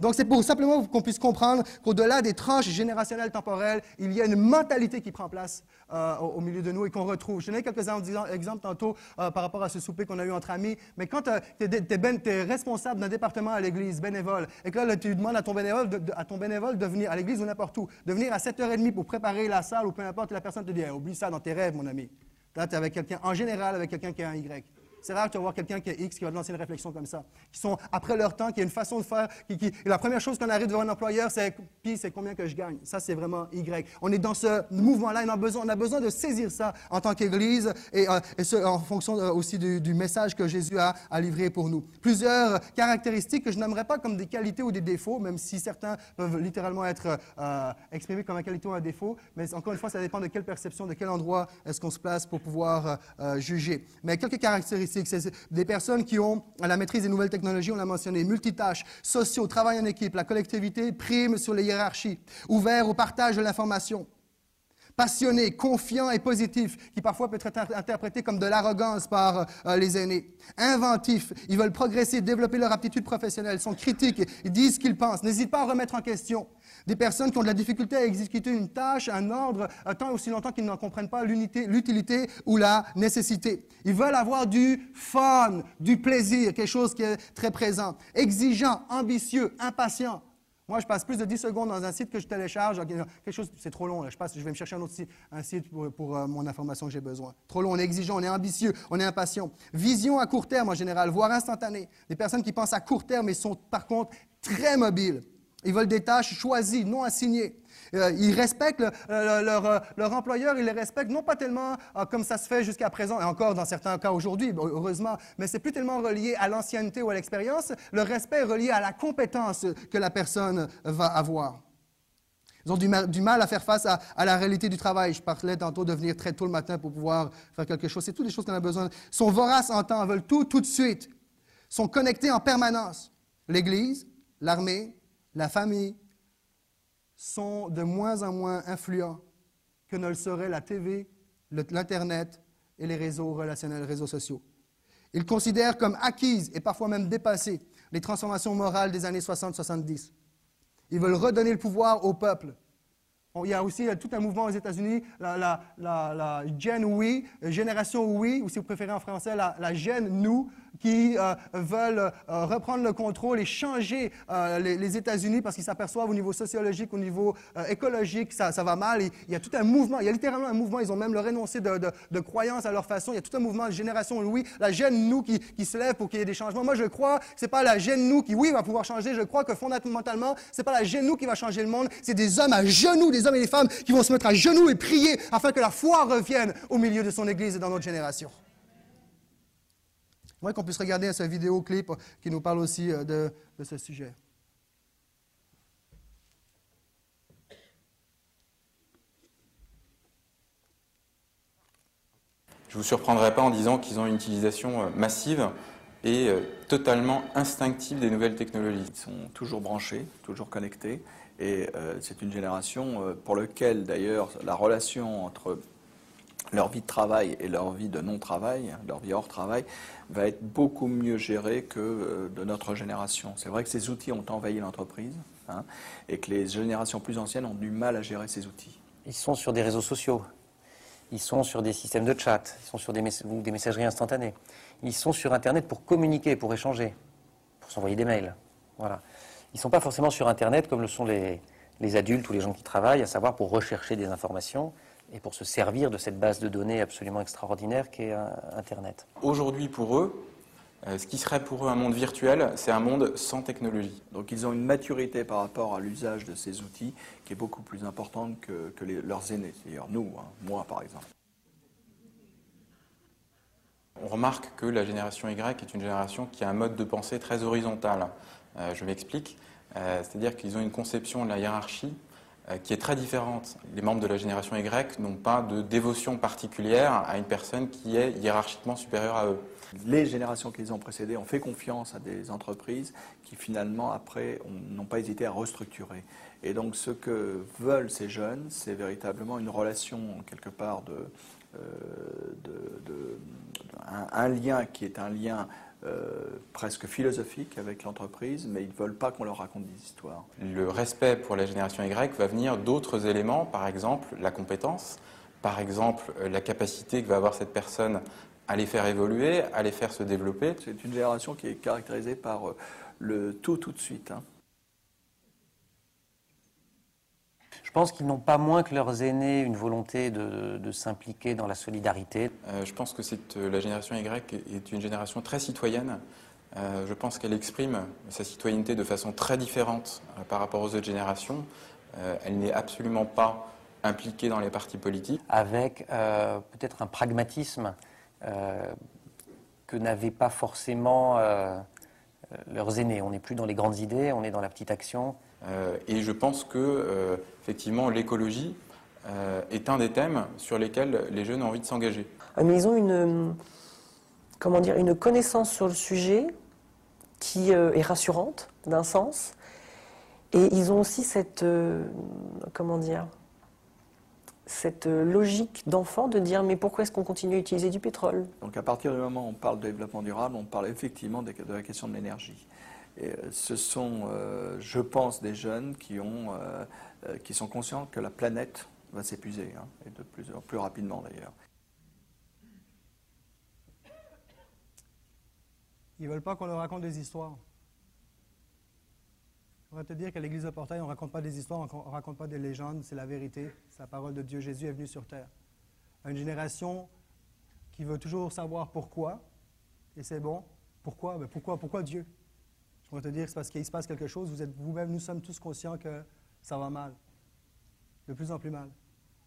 Donc c'est pour simplement qu'on puisse comprendre qu'au-delà des tranches générationnelles temporelles, il y a une mentalité qui prend place euh, au, milieu de nous et qu'on retrouve. Je donné quelques exemples tantôt euh, par rapport à ce souper qu'on a eu entre amis, mais quand euh, tu es, ben, responsable d'un département à l'église, bénévole, et que là, tu demandes à ton bénévole de, à ton bénévole de venir à l'église ou n'importe où, de venir à 7h30 pour préparer la salle ou peu importe, la personne te dit oublie ça dans tes rêves, mon ami. Tu avec quelqu'un, en général, avec quelqu'un qui a un Y. C'est rare que tu vas voir quelqu'un qui est X qui va te lancer une réflexion comme ça. Qui sont après leur temps, qui a une façon de faire. Qui, la première chose qu'on arrive devant un employeur, c'est puis c'est combien que je gagne? Ça, c'est vraiment Y. On est dans ce mouvement-là. On a besoin, on a besoin de saisir ça en tant qu'Église et, euh, en fonction euh, aussi du, message que Jésus a, à livré pour nous. Plusieurs caractéristiques que je n'aimerais pas comme des qualités ou des défauts, même si certains peuvent littéralement être euh, exprimés comme un qualité ou un défaut. Mais encore une fois, ça dépend de quelle perception, de quel endroit est-ce qu'on se place pour pouvoir juger. Mais quelques caractéristiques c'est des personnes qui ont la maîtrise des nouvelles technologies, on l'a mentionné, multitâches, sociaux, travail en équipe, la collectivité prime sur les hiérarchies, ouvert au partage de l'information, passionné, confiant et positif, qui parfois peut être interprété comme de l'arrogance par euh, les aînés. Inventifs, ils veulent progresser, développer leur aptitude professionnelle, sont critiques, ils disent ce qu'ils pensent, n'hésitent pas à remettre en question. Des personnes qui ont de la difficulté à exécuter une tâche, un ordre, tant aussi longtemps qu'ils n'en comprennent pas l'utilité ou la nécessité. Ils veulent avoir du fun, du plaisir, quelque chose qui est très présent. Exigeant, ambitieux, impatient. Moi, je passe plus de 10 secondes dans un site que je télécharge. Quelque chose, c'est trop long. Je, passe, je vais me chercher un autre site pour, euh, mon information que j'ai besoin. Trop long, on est exigeant, on est ambitieux, on est impatient. Vision à court terme en général, voire instantanée. Des personnes qui pensent à court terme et sont par contre très mobiles. Ils veulent des tâches choisies, non assignées. Euh, ils respectent leur, leur, employeur, ils les respectent non pas tellement comme ça se fait jusqu'à présent, et encore dans certains cas aujourd'hui, heureusement, mais c'est plus tellement relié à l'ancienneté ou à l'expérience. Le respect est relié à la compétence que la personne va avoir. Ils ont du mal, à faire face à, la réalité du travail. Je parlais tantôt de venir très tôt le matin pour pouvoir faire quelque chose. C'est toutes les choses qu'on a besoin. Ils sont voraces en temps, veulent tout tout de suite. Ils sont connectés en permanence. L'Église, l'armée, la famille sont de moins en moins influents que ne le serait la TV, l'Internet et les réseaux relationnels, les réseaux sociaux. Ils considèrent comme acquises et parfois même dépassées les transformations morales des années 60-70. Ils veulent redonner le pouvoir au peuple. Il y a aussi tout un mouvement aux États-Unis, la, la, Gen Oui, Génération Oui, ou si vous préférez en français, la Gen Nous, qui euh, veulent euh, reprendre le contrôle et changer euh, les, États-Unis parce qu'ils s'aperçoivent au niveau sociologique, au niveau écologique, ça, ça va mal. il y a tout un mouvement, il y a littéralement un mouvement, ils ont même le renoncé de, de, croyances à leur façon. Il y a tout un mouvement de génération oui, la gêne nous qui, se lève pour qu'il y ait des changements. Moi, je crois que c'est pas la gêne nous qui, oui, va pouvoir changer. Je crois que fondamentalement, c'est pas la gêne nous qui va changer le monde. C'est des hommes à genoux, des hommes et des femmes qui vont se mettre à genoux et prier afin que la foi revienne au milieu de son Église et dans notre génération. J'aimerais qu'on puisse regarder ce vidéo-clip qui nous parle aussi euh, de, de ce sujet. Je ne vous surprendrai pas en disant qu'ils ont une utilisation euh, massive et euh, totalement instinctive des nouvelles technologies. Ils sont toujours branchés, toujours connectés, et c'est une génération pour laquelle d'ailleurs la relation entre leur vie de travail et leur vie de non-travail, leur vie hors travail, va être beaucoup mieux gérée que euh, de notre génération. C'est vrai que ces outils ont envahi l'entreprise hein, et que les générations plus anciennes ont du mal à gérer ces outils. Ils sont sur des réseaux sociaux, ils sont sur des systèmes de chat, ils sont sur des, des messageries instantanées, ils sont sur Internet pour communiquer, pour échanger, pour s'envoyer des mails. Voilà. Ils ne sont pas forcément sur Internet comme le sont les, les adultes ou les gens qui travaillent, à savoir pour rechercher des informations et pour se servir de cette base de données absolument extraordinaire qu'est euh, Internet. Aujourd'hui, pour eux, euh, ce qui serait pour eux un monde virtuel, c'est un monde sans technologie. Donc ils ont une maturité par rapport à l'usage de ces outils qui est beaucoup plus importante que, leurs aînés, c'est-à-dire nous, hein, moi par exemple. On remarque que la génération Y est une génération qui a un mode de pensée très horizontal. Euh, je m'explique. C'est-à-dire qu'ils ont une conception de la hiérarchie qui est très différente. Les membres de la génération Y n'ont pas de dévotion particulière à une personne qui est hiérarchiquement supérieure à eux. Les générations qui les ont précédées ont fait confiance à des entreprises qui finalement, après, n'ont pas hésité à restructurer. Et donc ce que veulent ces jeunes, c'est véritablement une relation, quelque part, de, euh, un, lien qui est un lien euh, presque philosophique avec l'entreprise, mais ils ne veulent pas qu'on leur raconte des histoires. Le respect pour la génération Y va venir d'autres éléments, par exemple la compétence, par exemple euh, la capacité que va avoir cette personne à les faire évoluer, à les faire se développer. C'est une génération qui est caractérisée par euh, le tout tout de suite. Hein. Je pense qu'ils n'ont pas moins que leurs aînés une volonté de, s'impliquer dans la solidarité. Euh, je pense que euh, la génération Y est une génération très citoyenne. Euh, je pense qu'elle exprime sa citoyenneté de façon très différente par rapport aux autres générations. elle n'est absolument pas impliquée dans les partis politiques. Avec peut-être un pragmatisme que n'avaient pas forcément leurs aînés. On n'est plus dans les grandes idées, on est dans la petite action. Euh, et je pense que, euh, effectivement, l'écologie euh, est un des thèmes sur lesquels les jeunes ont envie de s'engager. Mais ils ont une, comment dire, une connaissance sur le sujet qui est rassurante, d'un sens. Et ils ont aussi cette, comment dire, cette logique d'enfant de dire mais pourquoi est-ce qu'on continue à utiliser du pétrole? Donc à partir du moment où on parle de développement durable, on parle effectivement de la question de l'énergie. Et euh, ce sont, euh, je pense, des jeunes euh, qui sont conscients que la planète va s'épuiser, hein, et de plus en plus rapidement d'ailleurs. Ils ne veulent pas qu'on leur raconte des histoires. On va te dire qu'à l'Église de Portail, on ne raconte pas des histoires, on ne raconte pas des légendes, c'est la vérité, c'est la parole de Dieu. Jésus est venu sur terre. Une génération qui veut toujours savoir pourquoi, et c'est bon. Pourquoi? Ben pourquoi, pourquoi Dieu? Je vais te dire, c'est parce qu'il se passe quelque chose. Vous êtes vous-même, nous sommes tous conscients que ça va mal. de plus en plus mal.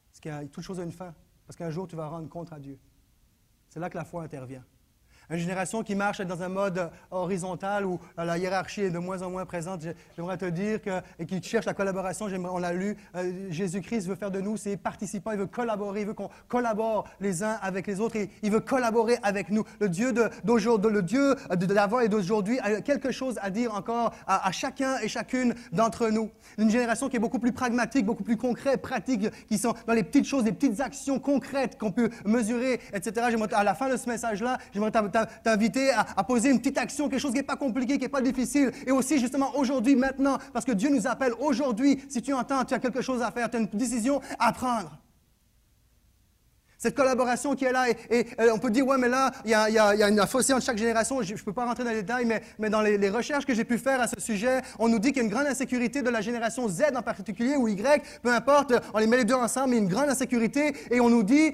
Parce que toute chose a une fin. Parce qu'un jour, tu vas rendre compte à Dieu. C'est là que la foi intervient. Une génération qui marche dans un mode horizontal où euh, la hiérarchie est de moins en moins présente. J'aimerais te dire que, et qui cherche la collaboration, on l'a lu, euh, Jésus-Christ veut faire de nous ses participants, il veut collaborer, il veut qu'on collabore les uns avec les autres, et il veut collaborer avec nous. Le Dieu d'aujourd'hui, le Dieu d'avant et d'aujourd'hui a quelque chose à dire encore à, à chacun et chacune d'entre nous. Une génération qui est beaucoup plus pragmatique, beaucoup plus concrète, pratique, qui sont dans les petites choses, les petites actions concrètes qu'on peut mesurer, etc. À la fin de ce message-là, j'aimerais t'inviter à, poser une petite action, quelque chose qui n'est pas compliqué, qui n'est pas difficile. Et aussi, justement, aujourd'hui, maintenant, parce que Dieu nous appelle aujourd'hui. Si tu entends, tu as quelque chose à faire, tu as une décision à prendre. Cette collaboration qui est là, et, euh, on peut dire, ouais, mais là, il y a, y, a, y a, une fossé entre chaque génération. Je ne peux pas rentrer dans les détails, mais, mais dans les, les recherches que j'ai pu faire à ce sujet, on nous dit qu'il y a une grande insécurité de la génération Z en particulier, ou Y, peu importe, on les met les deux ensemble, mais une grande insécurité, et on nous dit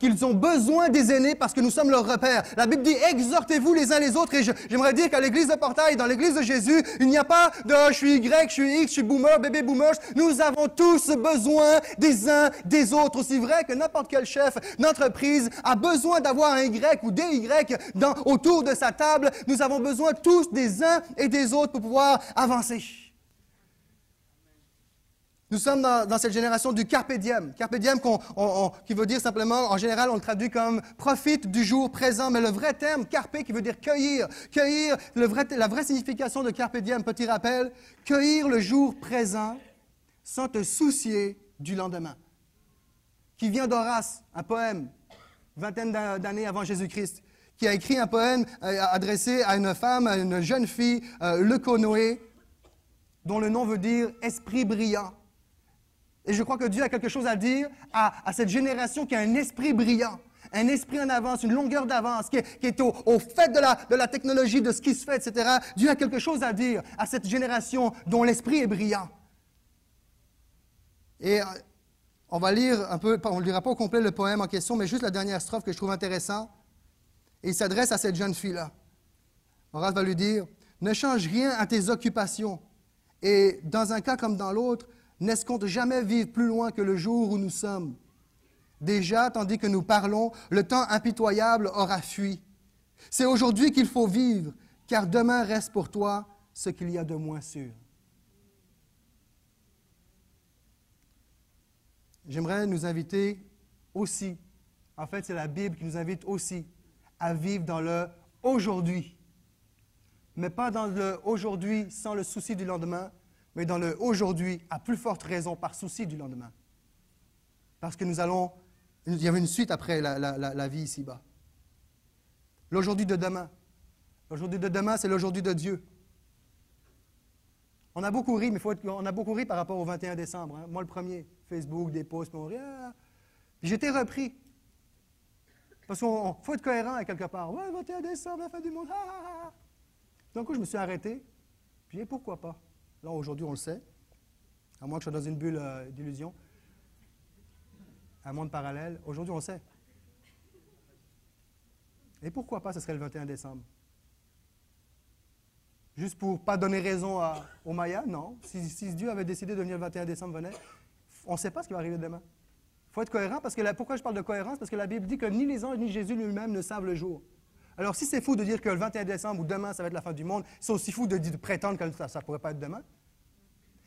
qu'ils ont besoin des aînés parce que nous sommes leur repère. La Bible dit, exhortez-vous les uns les autres, et j'aimerais dire qu'à l'église de Portail, dans l'église de Jésus, il n'y a pas de je suis Y, je suis X, je suis boomer, bébé boomer. Nous avons tous besoin des uns des autres, aussi vrai que n'importe quel chef entreprise a besoin d'avoir un Y ou des Y autour de sa table. Nous avons besoin tous des uns et des autres pour pouvoir avancer. Nous sommes dans, cette génération du carpe diem. Carpe diem qui veut dire simplement, en général, on le traduit comme profite du jour présent, mais le vrai terme carpe qui veut dire cueillir. Cueillir, la vraie signification de carpe diem, petit rappel, cueillir le jour présent sans te soucier du lendemain qui vient d'Horace, un poème, vingtaine d'années avant Jésus-Christ, qui a écrit un poème euh, adressé à une femme, à une jeune fille, euh, Leuconoé, dont le nom veut dire esprit brillant. Et je crois que Dieu a quelque chose à dire à, cette génération qui a un esprit brillant, un esprit en avance, une longueur d'avance, qui est, au, fait de la, de la, technologie, de ce qui se fait, etc. Dieu a quelque chose à dire à cette génération dont l'esprit est brillant. Et euh, on va lire un peu, on ne lira pas au complet le poème en question, mais juste la dernière strophe que je trouve intéressant. Et il s'adresse à cette jeune fille-là. Horace va lui dire Ne change rien à tes occupations. Et dans un cas comme dans l'autre, n'escompte jamais vivre plus loin que le jour où nous sommes. Déjà, tandis que nous parlons, le temps impitoyable aura fui. C'est aujourd'hui qu'il faut vivre, car demain reste pour toi ce qu'il y a de moins sûr. J'aimerais nous inviter aussi, en fait c'est la Bible qui nous invite aussi à vivre dans le aujourd'hui. Mais pas dans le aujourd'hui sans le souci du lendemain, mais dans le aujourd'hui à plus forte raison par souci du lendemain. Parce que nous allons, il y avait une suite après la, la vie ici-bas. L'aujourd'hui de demain. L'aujourd'hui de demain, c'est l'aujourd'hui de Dieu. On a beaucoup ri, mais faut on a beaucoup ri par rapport au 21 décembre. Hein. Moi, le premier, Facebook, des posts, on rit. Ah. J'étais repris. Parce qu'il faut être cohérent à quelque part. Ouais, 21 décembre, la fin du monde. Ah, Donc, je me suis arrêté. Puis, pourquoi pas? Là, aujourd'hui, on le sait. À moins que je sois dans une bulle euh, d'illusion. Un monde parallèle. Aujourd'hui, on le sait. Et pourquoi pas, ce serait le 21 décembre? Juste pour pas donner raison à, aux Mayas, non. Si, Dieu avait décidé de venir le 21 décembre, venait, on ne sait pas ce qui va arriver demain. Il faut être cohérent parce que pourquoi je parle de cohérence? Parce que la Bible dit que ni les anges ni Jésus lui-même ne savent le jour. Alors si c'est fou de dire que le 21 décembre ou demain ça va être la fin du monde, c'est aussi fou de, de prétendre que ça ne pourrait pas être demain.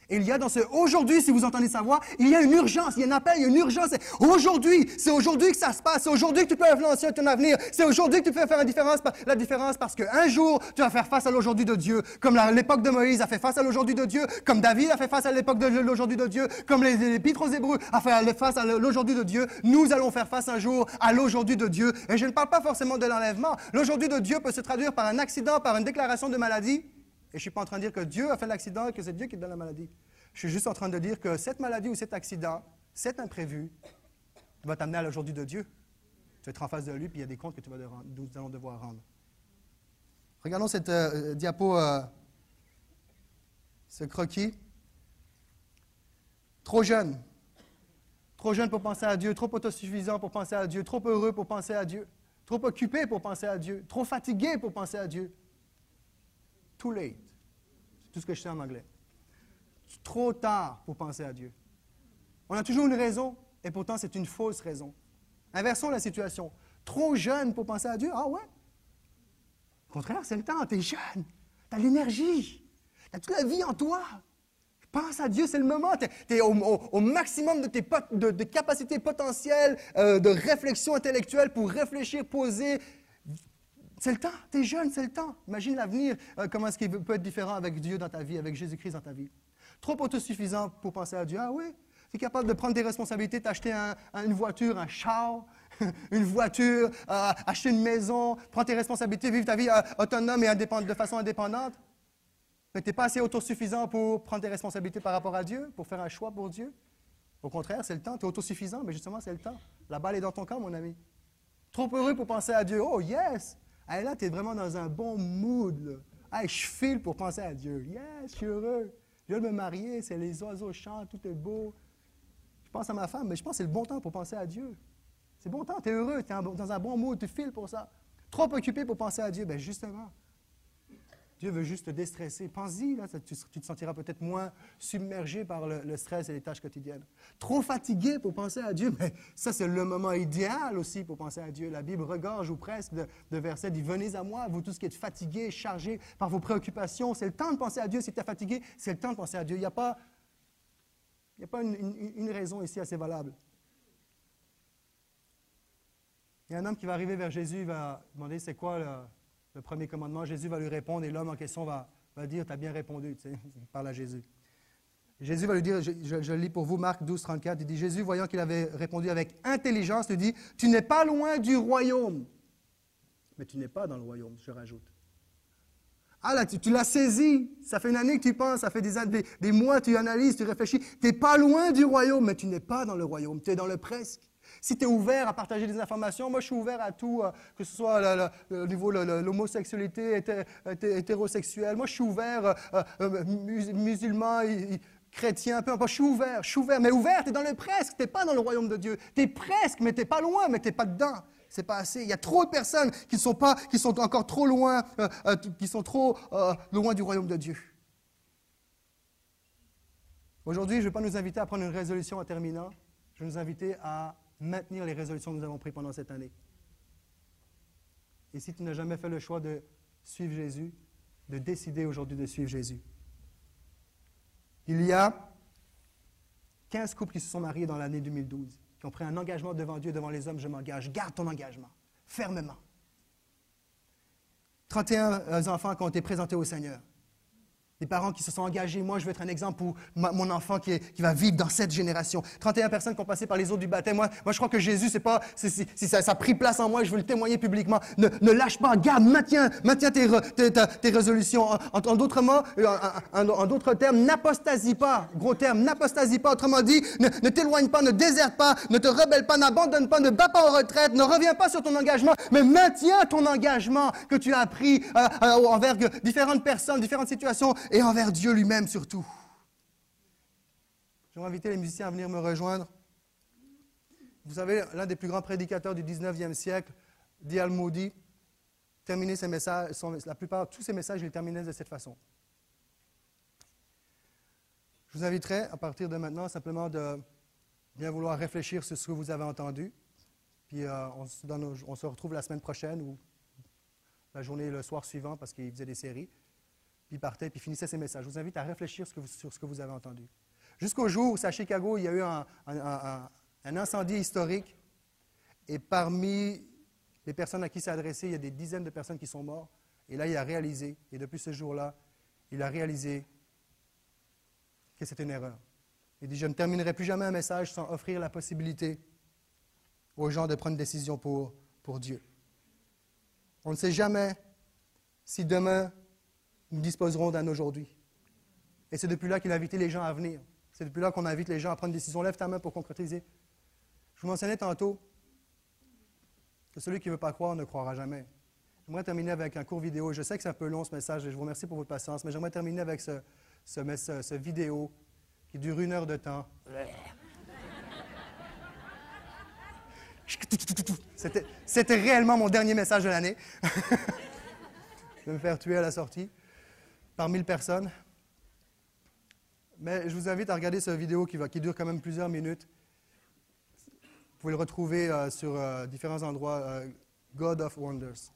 Et il y a dans ce aujourd'hui, si vous entendez sa voix, il y a une urgence, il y a un appel, il y a une urgence. Aujourd'hui, c'est aujourd'hui que ça se passe, c'est aujourd'hui que tu peux influencer ton avenir, c'est aujourd'hui que tu peux faire la différence, la différence parce qu'un jour, tu vas faire face à l'aujourd'hui de Dieu, comme l'époque de Moïse a fait face à l'aujourd'hui de Dieu, comme David a fait face à l'époque de l'aujourd'hui de Dieu, comme les, épîtres aux Hébreux a fait face à l'aujourd'hui de Dieu. Nous allons faire face un jour à l'aujourd'hui de Dieu. Et je ne parle pas forcément de l'enlèvement. L'aujourd'hui de Dieu peut se traduire par un accident, par une déclaration de maladie, et je ne suis pas en train de dire que Dieu a fait l'accident et que c'est Dieu qui donne la maladie. Je suis juste en train de dire que cette maladie ou cet accident, cet imprévu, va t'amener à l'aujourd'hui de Dieu. Tu vas être en face de lui, puis il y a des comptes que tu vas nous allons devoir rendre. Regardons cette euh, diapo, euh, ce croquis. Trop jeune. Trop jeune pour penser à Dieu, trop autosuffisant pour penser à Dieu, trop heureux pour penser à Dieu, trop occupé pour penser à Dieu, trop fatigué pour penser à Dieu. Too late. C'est tout ce que je sais en anglais. Trop tard pour penser à Dieu. On a toujours une raison, et pourtant c'est une fausse raison. Inversons la situation. Trop jeune pour penser à Dieu? Ah ouais? Au contraire, c'est le temps, tu es jeune, tu as l'énergie, tu as toute la vie en toi. Pense à Dieu, c'est le moment. Tu es, au, maximum de tes capacités potentielles, euh, de réflexion intellectuelle pour réfléchir, poser. C'est le temps, tu es jeune, c'est le temps. Imagine l'avenir, euh, comment est-ce qu'il peut être différent avec Dieu dans ta vie, avec Jésus-Christ dans ta vie. Trop autosuffisant pour penser à Dieu. Ah oui, tu es capable de prendre des responsabilités, t'acheter une voiture, un char, une voiture, euh, acheter une maison, prendre tes responsabilités, vivre ta vie autonome et de façon indépendante. Mais tu n'es pas assez autosuffisant pour prendre tes responsabilités par rapport à Dieu, pour faire un choix pour Dieu. Au contraire, c'est le temps. Tu es autosuffisant, mais justement, c'est le temps. La balle est dans ton camp, mon ami. Trop heureux pour penser à Dieu. Oh, yes! Là, tu es vraiment dans un bon mood. Là. je file pour penser à Dieu. Yes, je suis heureux. Je veux me marier, c'est les oiseaux chantent, tout est beau. Je pense à ma femme, mais je pense que c'est le bon temps pour penser à Dieu. C'est bon temps, tu es heureux, tu es dans un bon mood, tu files pour ça. Trop occupé pour penser à Dieu, bien justement, Dieu veut juste te déstresser. Pense-y, là, tu, te sentiras peut-être moins submergé par le, stress et les tâches quotidiennes. Trop fatigué pour penser à Dieu, mais ça, c'est le moment idéal aussi pour penser à Dieu. La Bible regorge ou presque de, versets dit Venez à moi, vous tous qui êtes fatigués, chargés par vos préoccupations. C'est le temps de penser à Dieu. Si tu es fatigué, c'est le temps de penser à Dieu. Il n'y a pas, il a pas une, une raison ici assez valable. Il y a un homme qui va arriver vers Jésus, il va demander c'est quoi le le premier commandement, Jésus va lui répondre et l'homme en question va, va dire, tu as bien répondu, tu parle à Jésus. Jésus va lui dire, je, je, lis pour vous Marc 12, 34, il dit, Jésus, voyant qu'il avait répondu avec intelligence, lui dit, tu n'es pas loin du royaume. Mais tu n'es pas dans le royaume, je rajoute. Ah là, tu, l'as saisi. Ça fait une année que tu penses, ça fait des, des, des mois, tu analyses, tu réfléchis. Tu n'es pas loin du royaume, mais tu n'es pas dans le royaume, tu es dans le presque. Si tu es ouvert à partager des informations, moi je suis ouvert à tout, euh, que ce soit au niveau de l'homosexualité, hétérosexuelle. Moi je suis ouvert, euh, euh, musulman, chrétien, peu importe, je suis ouvert, je suis ouvert. Mais ouvert, tu es dans le presque, tu n'es pas dans le royaume de Dieu. Tu es presque, mais tu n'es pas loin, mais tu n'es pas dedans. C'est pas assez. Il y a trop de personnes qui sont, pas, qui sont encore trop loin, qui sont trop loin du royaume de Dieu. Aujourd'hui, je ne vais pas nous inviter à prendre une résolution en terminant. Je vais nous inviter à maintenir les résolutions que nous avons prises pendant cette année. Et si tu n'as jamais fait le choix de suivre Jésus, de décider aujourd'hui de suivre Jésus. Il y a 15 couples qui se sont mariés dans l'année 2012, qui ont pris un engagement devant Dieu, devant les hommes, je m'engage. Garde ton engagement, fermement. 31 enfants qui ont été présentés au Seigneur. Des parents qui se sont engagés. Moi, je veux être un exemple pour mon enfant qui, va vivre dans cette génération. 31 personnes qui ont passé par les eaux du baptême. Moi, moi je crois que Jésus, c'est pas, si ça, a pris place en moi, je veux le témoigner publiquement. Ne, lâche pas, garde, maintiens, maintiens tes, tes, résolutions. En, d'autres mots, euh, en, d'autres termes, n'apostasie pas. Gros terme, n'apostasie pas. Autrement dit, ne, ne t'éloigne pas, ne déserte pas, ne te rebelle pas, n'abandonne pas, ne bats pas en retraite, ne reviens pas sur ton engagement, mais maintiens ton engagement que tu as pris euh, euh, envers différentes personnes, différentes situations et envers Dieu lui-même surtout. Je vais inviter les musiciens à venir me rejoindre. Vous savez, l'un des plus grands prédicateurs du 19e siècle, D.L. Moody, terminait ses messages, la plupart, tous ses messages, il les de cette façon. Je vous inviterai, à partir de maintenant, simplement de bien vouloir réfléchir sur ce que vous avez entendu. Puis euh, on, se on, se retrouve la semaine prochaine ou la journée, le soir suivant, parce qu'il faisait des séries puis partait, puis finissait ses messages. Je vous invite à réfléchir sur ce que vous avez entendu. Jusqu'au jour où, à Chicago, il y a eu un, incendie historique, et parmi les personnes à qui s'est adressé, il y a des dizaines de personnes qui sont mortes. Et là, il a réalisé, et depuis ce jour-là, il a réalisé que c'était une erreur. Il dit, je ne terminerai plus jamais un message sans offrir la possibilité aux gens de prendre une décision pour, pour Dieu. On ne sait jamais si demain nous disposerons d'un aujourd'hui. Et c'est depuis là qu'il a invité les gens à venir. C'est depuis là qu'on invite les gens à prendre une décision. Lève ta main pour concrétiser. Je vous mentionnais tantôt que celui qui ne veut pas croire ne croira jamais. J'aimerais terminer avec un court vidéo. Je sais que c'est un peu long ce message et je vous remercie pour votre patience, mais j'aimerais terminer avec ce, ce, ce vidéo qui dure une heure de temps. C'était réellement mon dernier message de l'année. je vais me faire tuer à la sortie par mille personnes. Mais je vous invite à regarder cette vidéo qui, va, qui dure quand même plusieurs minutes. Vous pouvez le retrouver euh, sur euh, différents endroits, euh, God of Wonders.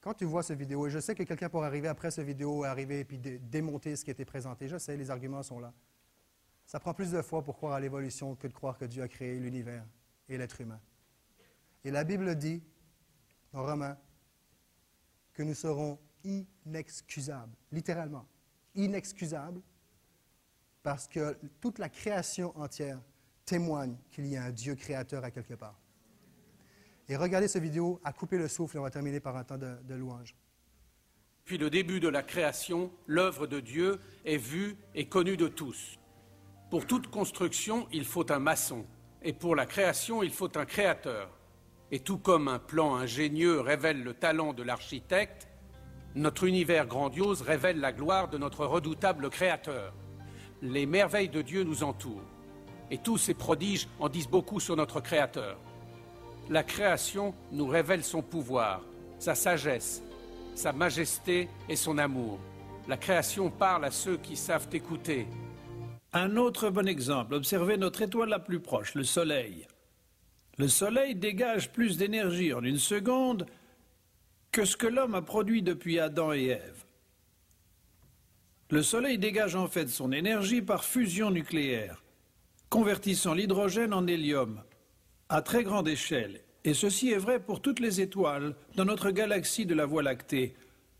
Quand tu vois cette vidéo, et je sais que quelqu'un pourrait arriver après cette vidéo, arriver et puis dé- démonter ce qui été présenté, je sais, les arguments sont là. Ça prend plus de foi pour croire à l'évolution que de croire que Dieu a créé l'univers et l'être humain. Et la Bible dit, dans Romains, que nous serons inexcusables, littéralement, inexcusables, parce que toute la création entière témoigne qu'il y a un Dieu créateur à quelque part. Et regardez cette vidéo à couper le souffle, on va terminer par un temps de, de louange. Depuis le début de la création, l'œuvre de Dieu est vue et connue de tous. Pour toute construction, il faut un maçon, et pour la création, il faut un créateur. Et tout comme un plan ingénieux révèle le talent de l'architecte, notre univers grandiose révèle la gloire de notre redoutable créateur. Les merveilles de Dieu nous entourent, et tous ces prodiges en disent beaucoup sur notre créateur. La création nous révèle son pouvoir, sa sagesse, sa majesté et son amour. La création parle à ceux qui savent écouter. Un autre bon exemple, observez notre étoile la plus proche, le Soleil. Le Soleil dégage plus d'énergie en une seconde que ce que l'homme a produit depuis Adam et Ève. Le Soleil dégage en fait son énergie par fusion nucléaire, convertissant l'hydrogène en hélium à très grande échelle. Et ceci est vrai pour toutes les étoiles dans notre galaxie de la Voie lactée.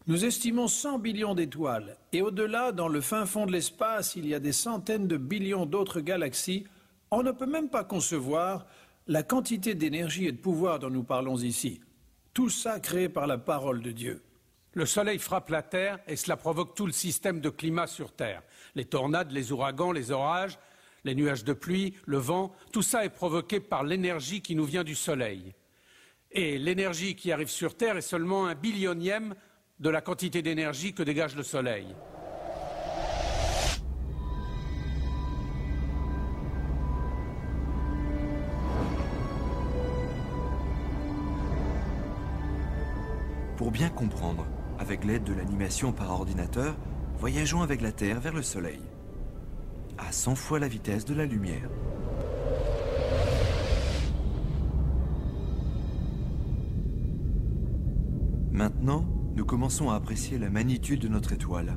Nous estimons 100 billions d'étoiles, et au-delà, dans le fin fond de l'espace, il y a des centaines de billions d'autres galaxies. On ne peut même pas concevoir la quantité d'énergie et de pouvoir dont nous parlons ici. Tout ça créé par la parole de Dieu. Le soleil frappe la Terre et cela provoque tout le système de climat sur Terre. Les tornades, les ouragans, les orages, les nuages de pluie, le vent, tout ça est provoqué par l'énergie qui nous vient du soleil. Et l'énergie qui arrive sur Terre est seulement un billionième de la quantité d'énergie que dégage le soleil. Pour bien comprendre, avec l'aide de l'animation par ordinateur, voyageons avec la Terre vers le Soleil, à 100 fois la vitesse de la lumière. Maintenant, nous commençons à apprécier la magnitude de notre étoile.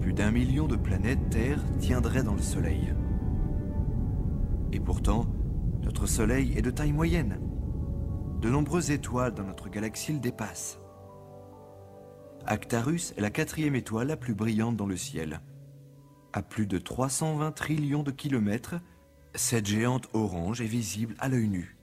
Plus d'un million de planètes Terre tiendraient dans le Soleil. Et pourtant, notre Soleil est de taille moyenne. De nombreuses étoiles dans notre galaxie le dépassent. Actarus est la quatrième étoile la plus brillante dans le ciel. À plus de 320 trillions de kilomètres, cette géante orange est visible à l'œil nu.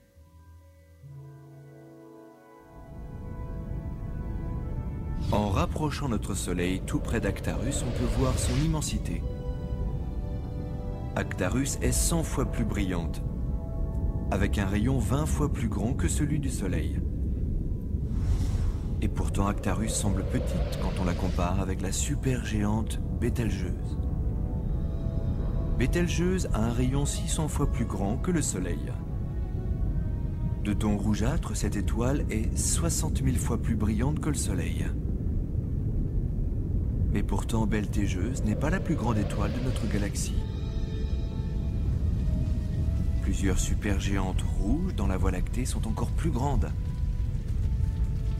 En rapprochant notre Soleil tout près d'Actarus, on peut voir son immensité. Actarus est 100 fois plus brillante, avec un rayon 20 fois plus grand que celui du Soleil. Et pourtant Actarus semble petite quand on la compare avec la supergéante Bételgeuse. Bételgeuse a un rayon 600 fois plus grand que le Soleil. De ton rougeâtre, cette étoile est 60 000 fois plus brillante que le Soleil. Mais pourtant, Beltégeuse n'est pas la plus grande étoile de notre galaxie. Plusieurs supergéantes rouges dans la Voie lactée sont encore plus grandes.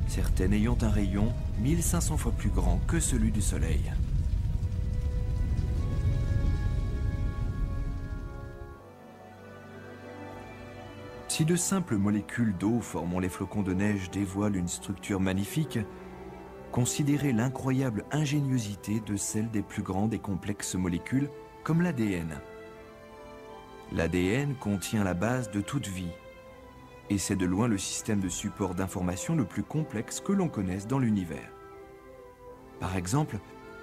Certaines ayant un rayon 1500 fois plus grand que celui du Soleil. Si de simples molécules d'eau formant les flocons de neige dévoilent une structure magnifique, considérez l'incroyable ingéniosité de celle des plus grandes et complexes molécules comme l'ADN. L'ADN contient la base de toute vie, et c'est de loin le système de support d'information le plus complexe que l'on connaisse dans l'univers. Par exemple,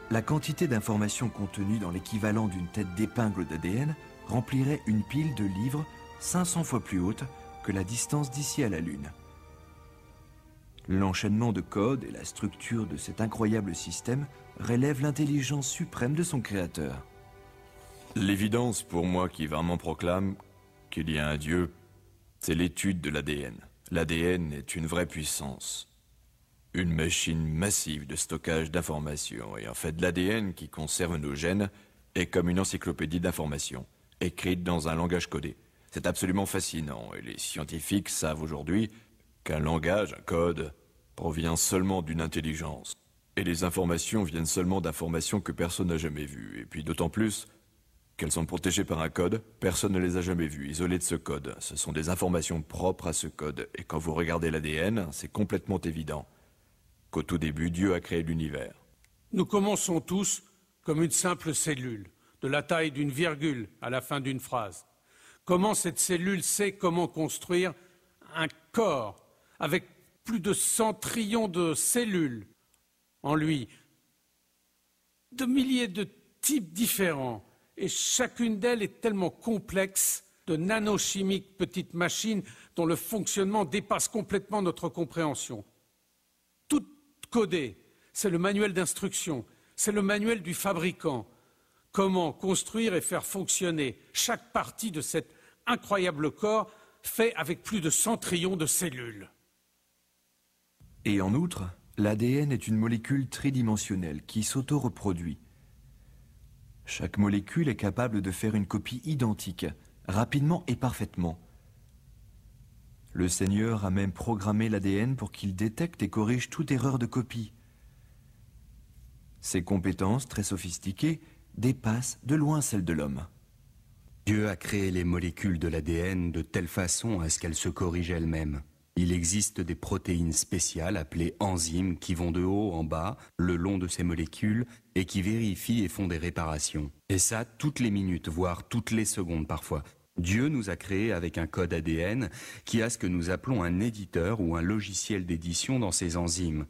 la quantité d'informations contenues dans l'équivalent d'une tête d'épingle d'ADN remplirait une pile de livres 500 fois plus haute que la distance d'ici à la Lune. L'enchaînement de codes et la structure de cet incroyable système relèvent l'intelligence suprême de son créateur. L'évidence pour moi qui vraiment proclame qu'il y a un Dieu, c'est l'étude de l'ADN. L'ADN est une vraie puissance. Une machine massive de stockage d'informations. Et en fait, l'ADN qui conserve nos gènes est comme une encyclopédie d'informations, écrite dans un langage codé. C'est absolument fascinant, et les scientifiques savent aujourd'hui qu'un langage, un code, provient seulement d'une intelligence. Et les informations viennent seulement d'informations que personne n'a jamais vues. Et puis d'autant plus qu'elles sont protégées par un code, personne ne les a jamais vues, isolées de ce code. Ce sont des informations propres à ce code. Et quand vous regardez l'ADN, c'est complètement évident qu'au tout début, Dieu a créé l'univers. Nous commençons tous comme une simple cellule, de la taille d'une virgule à la fin d'une phrase. Comment cette cellule sait comment construire un corps avec plus de 100 trillions de cellules en lui, de milliers de types différents, et chacune d'elles est tellement complexe, de nanochimiques petites machines dont le fonctionnement dépasse complètement notre compréhension. Tout codé, c'est le manuel d'instruction, c'est le manuel du fabricant. Comment construire et faire fonctionner chaque partie de cet incroyable corps fait avec plus de 100 trillions de cellules. Et en outre, l'ADN est une molécule tridimensionnelle qui s'auto-reproduit. Chaque molécule est capable de faire une copie identique, rapidement et parfaitement. Le Seigneur a même programmé l'ADN pour qu'il détecte et corrige toute erreur de copie. Ses compétences, très sophistiquées, dépassent de loin celles de l'homme. Dieu a créé les molécules de l'ADN de telle façon à ce qu'elles se corrigent elles-mêmes. Il existe des protéines spéciales appelées enzymes qui vont de haut en bas, le long de ces molécules, et qui vérifient et font des réparations. Et ça, toutes les minutes, voire toutes les secondes parfois. Dieu nous a créés avec un code ADN qui a ce que nous appelons un éditeur ou un logiciel d'édition dans ces enzymes.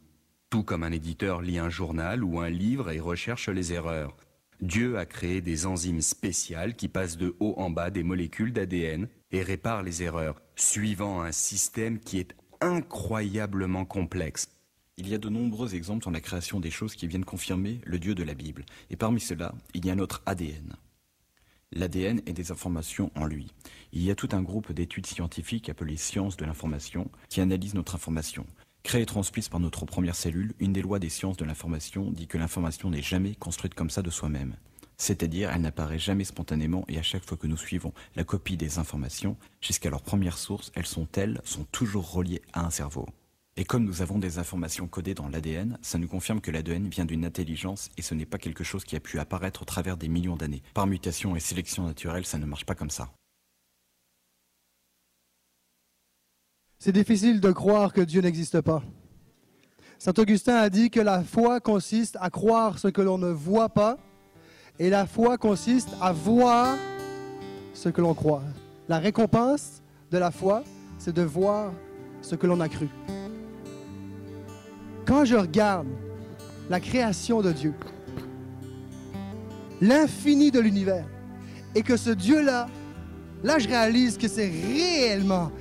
Tout comme un éditeur lit un journal ou un livre et recherche les erreurs. Dieu a créé des enzymes spéciales qui passent de haut en bas des molécules d'ADN et réparent les erreurs, suivant un système qui est incroyablement complexe. Il y a de nombreux exemples dans la création des choses qui viennent confirmer le Dieu de la Bible. Et parmi ceux-là, il y a notre ADN. L'ADN est des informations en lui. Il y a tout un groupe d'études scientifiques appelées sciences de l'information qui analysent notre information. Créée et transmise par notre première cellule, une des lois des sciences de l'information dit que l'information n'est jamais construite comme ça de soi-même. C'est-à-dire, elle n'apparaît jamais spontanément et à chaque fois que nous suivons la copie des informations, jusqu'à leur première source, elles sont elles, sont toujours reliées à un cerveau. Et comme nous avons des informations codées dans l'ADN, ça nous confirme que l'ADN vient d'une intelligence et ce n'est pas quelque chose qui a pu apparaître au travers des millions d'années. Par mutation et sélection naturelle, ça ne marche pas comme ça. C'est difficile de croire que Dieu n'existe pas. Saint Augustin a dit que la foi consiste à croire ce que l'on ne voit pas et la foi consiste à voir ce que l'on croit. La récompense de la foi, c'est de voir ce que l'on a cru. Quand je regarde la création de Dieu, l'infini de l'univers, et que ce Dieu-là, là je réalise que c'est réellement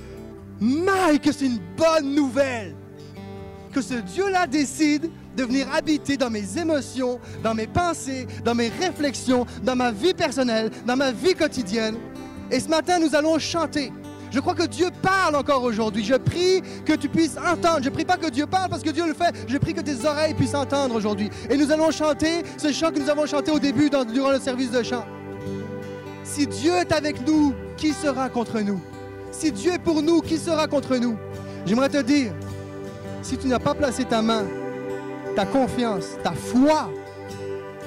My, que c'est une bonne nouvelle. Que ce Dieu-là décide de venir habiter dans mes émotions, dans mes pensées, dans mes réflexions, dans ma vie personnelle, dans ma vie quotidienne. Et ce matin, nous allons chanter. Je crois que Dieu parle encore aujourd'hui. Je prie que tu puisses entendre. Je prie pas que Dieu parle parce que Dieu le fait. Je prie que tes oreilles puissent entendre aujourd'hui. Et nous allons chanter ce chant que nous avons chanté au début durant le service de chant. Si Dieu est avec nous, qui sera contre nous? Si Dieu est pour nous, qui sera contre nous? J'aimerais te dire, si tu n'as pas placé ta main, ta confiance, ta foi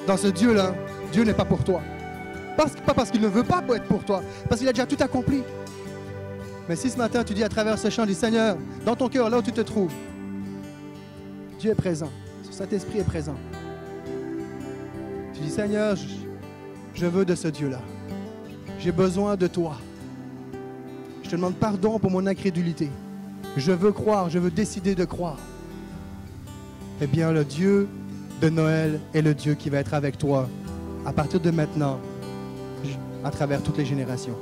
dans ce Dieu-là, Dieu n'est pas pour toi. Parce, pas parce qu'il ne veut pas être pour toi, parce qu'il a déjà tout accompli. Mais si ce matin tu dis à travers ce chant du Seigneur, dans ton cœur, là où tu te trouves, Dieu est présent, cet esprit est présent. Tu dis Seigneur, je veux de ce Dieu-là. J'ai besoin de toi. Je te demande pardon pour mon incrédulité. Je veux croire, je veux décider de croire. Eh bien, le Dieu de Noël est le Dieu qui va être avec toi à partir de maintenant, à travers toutes les générations.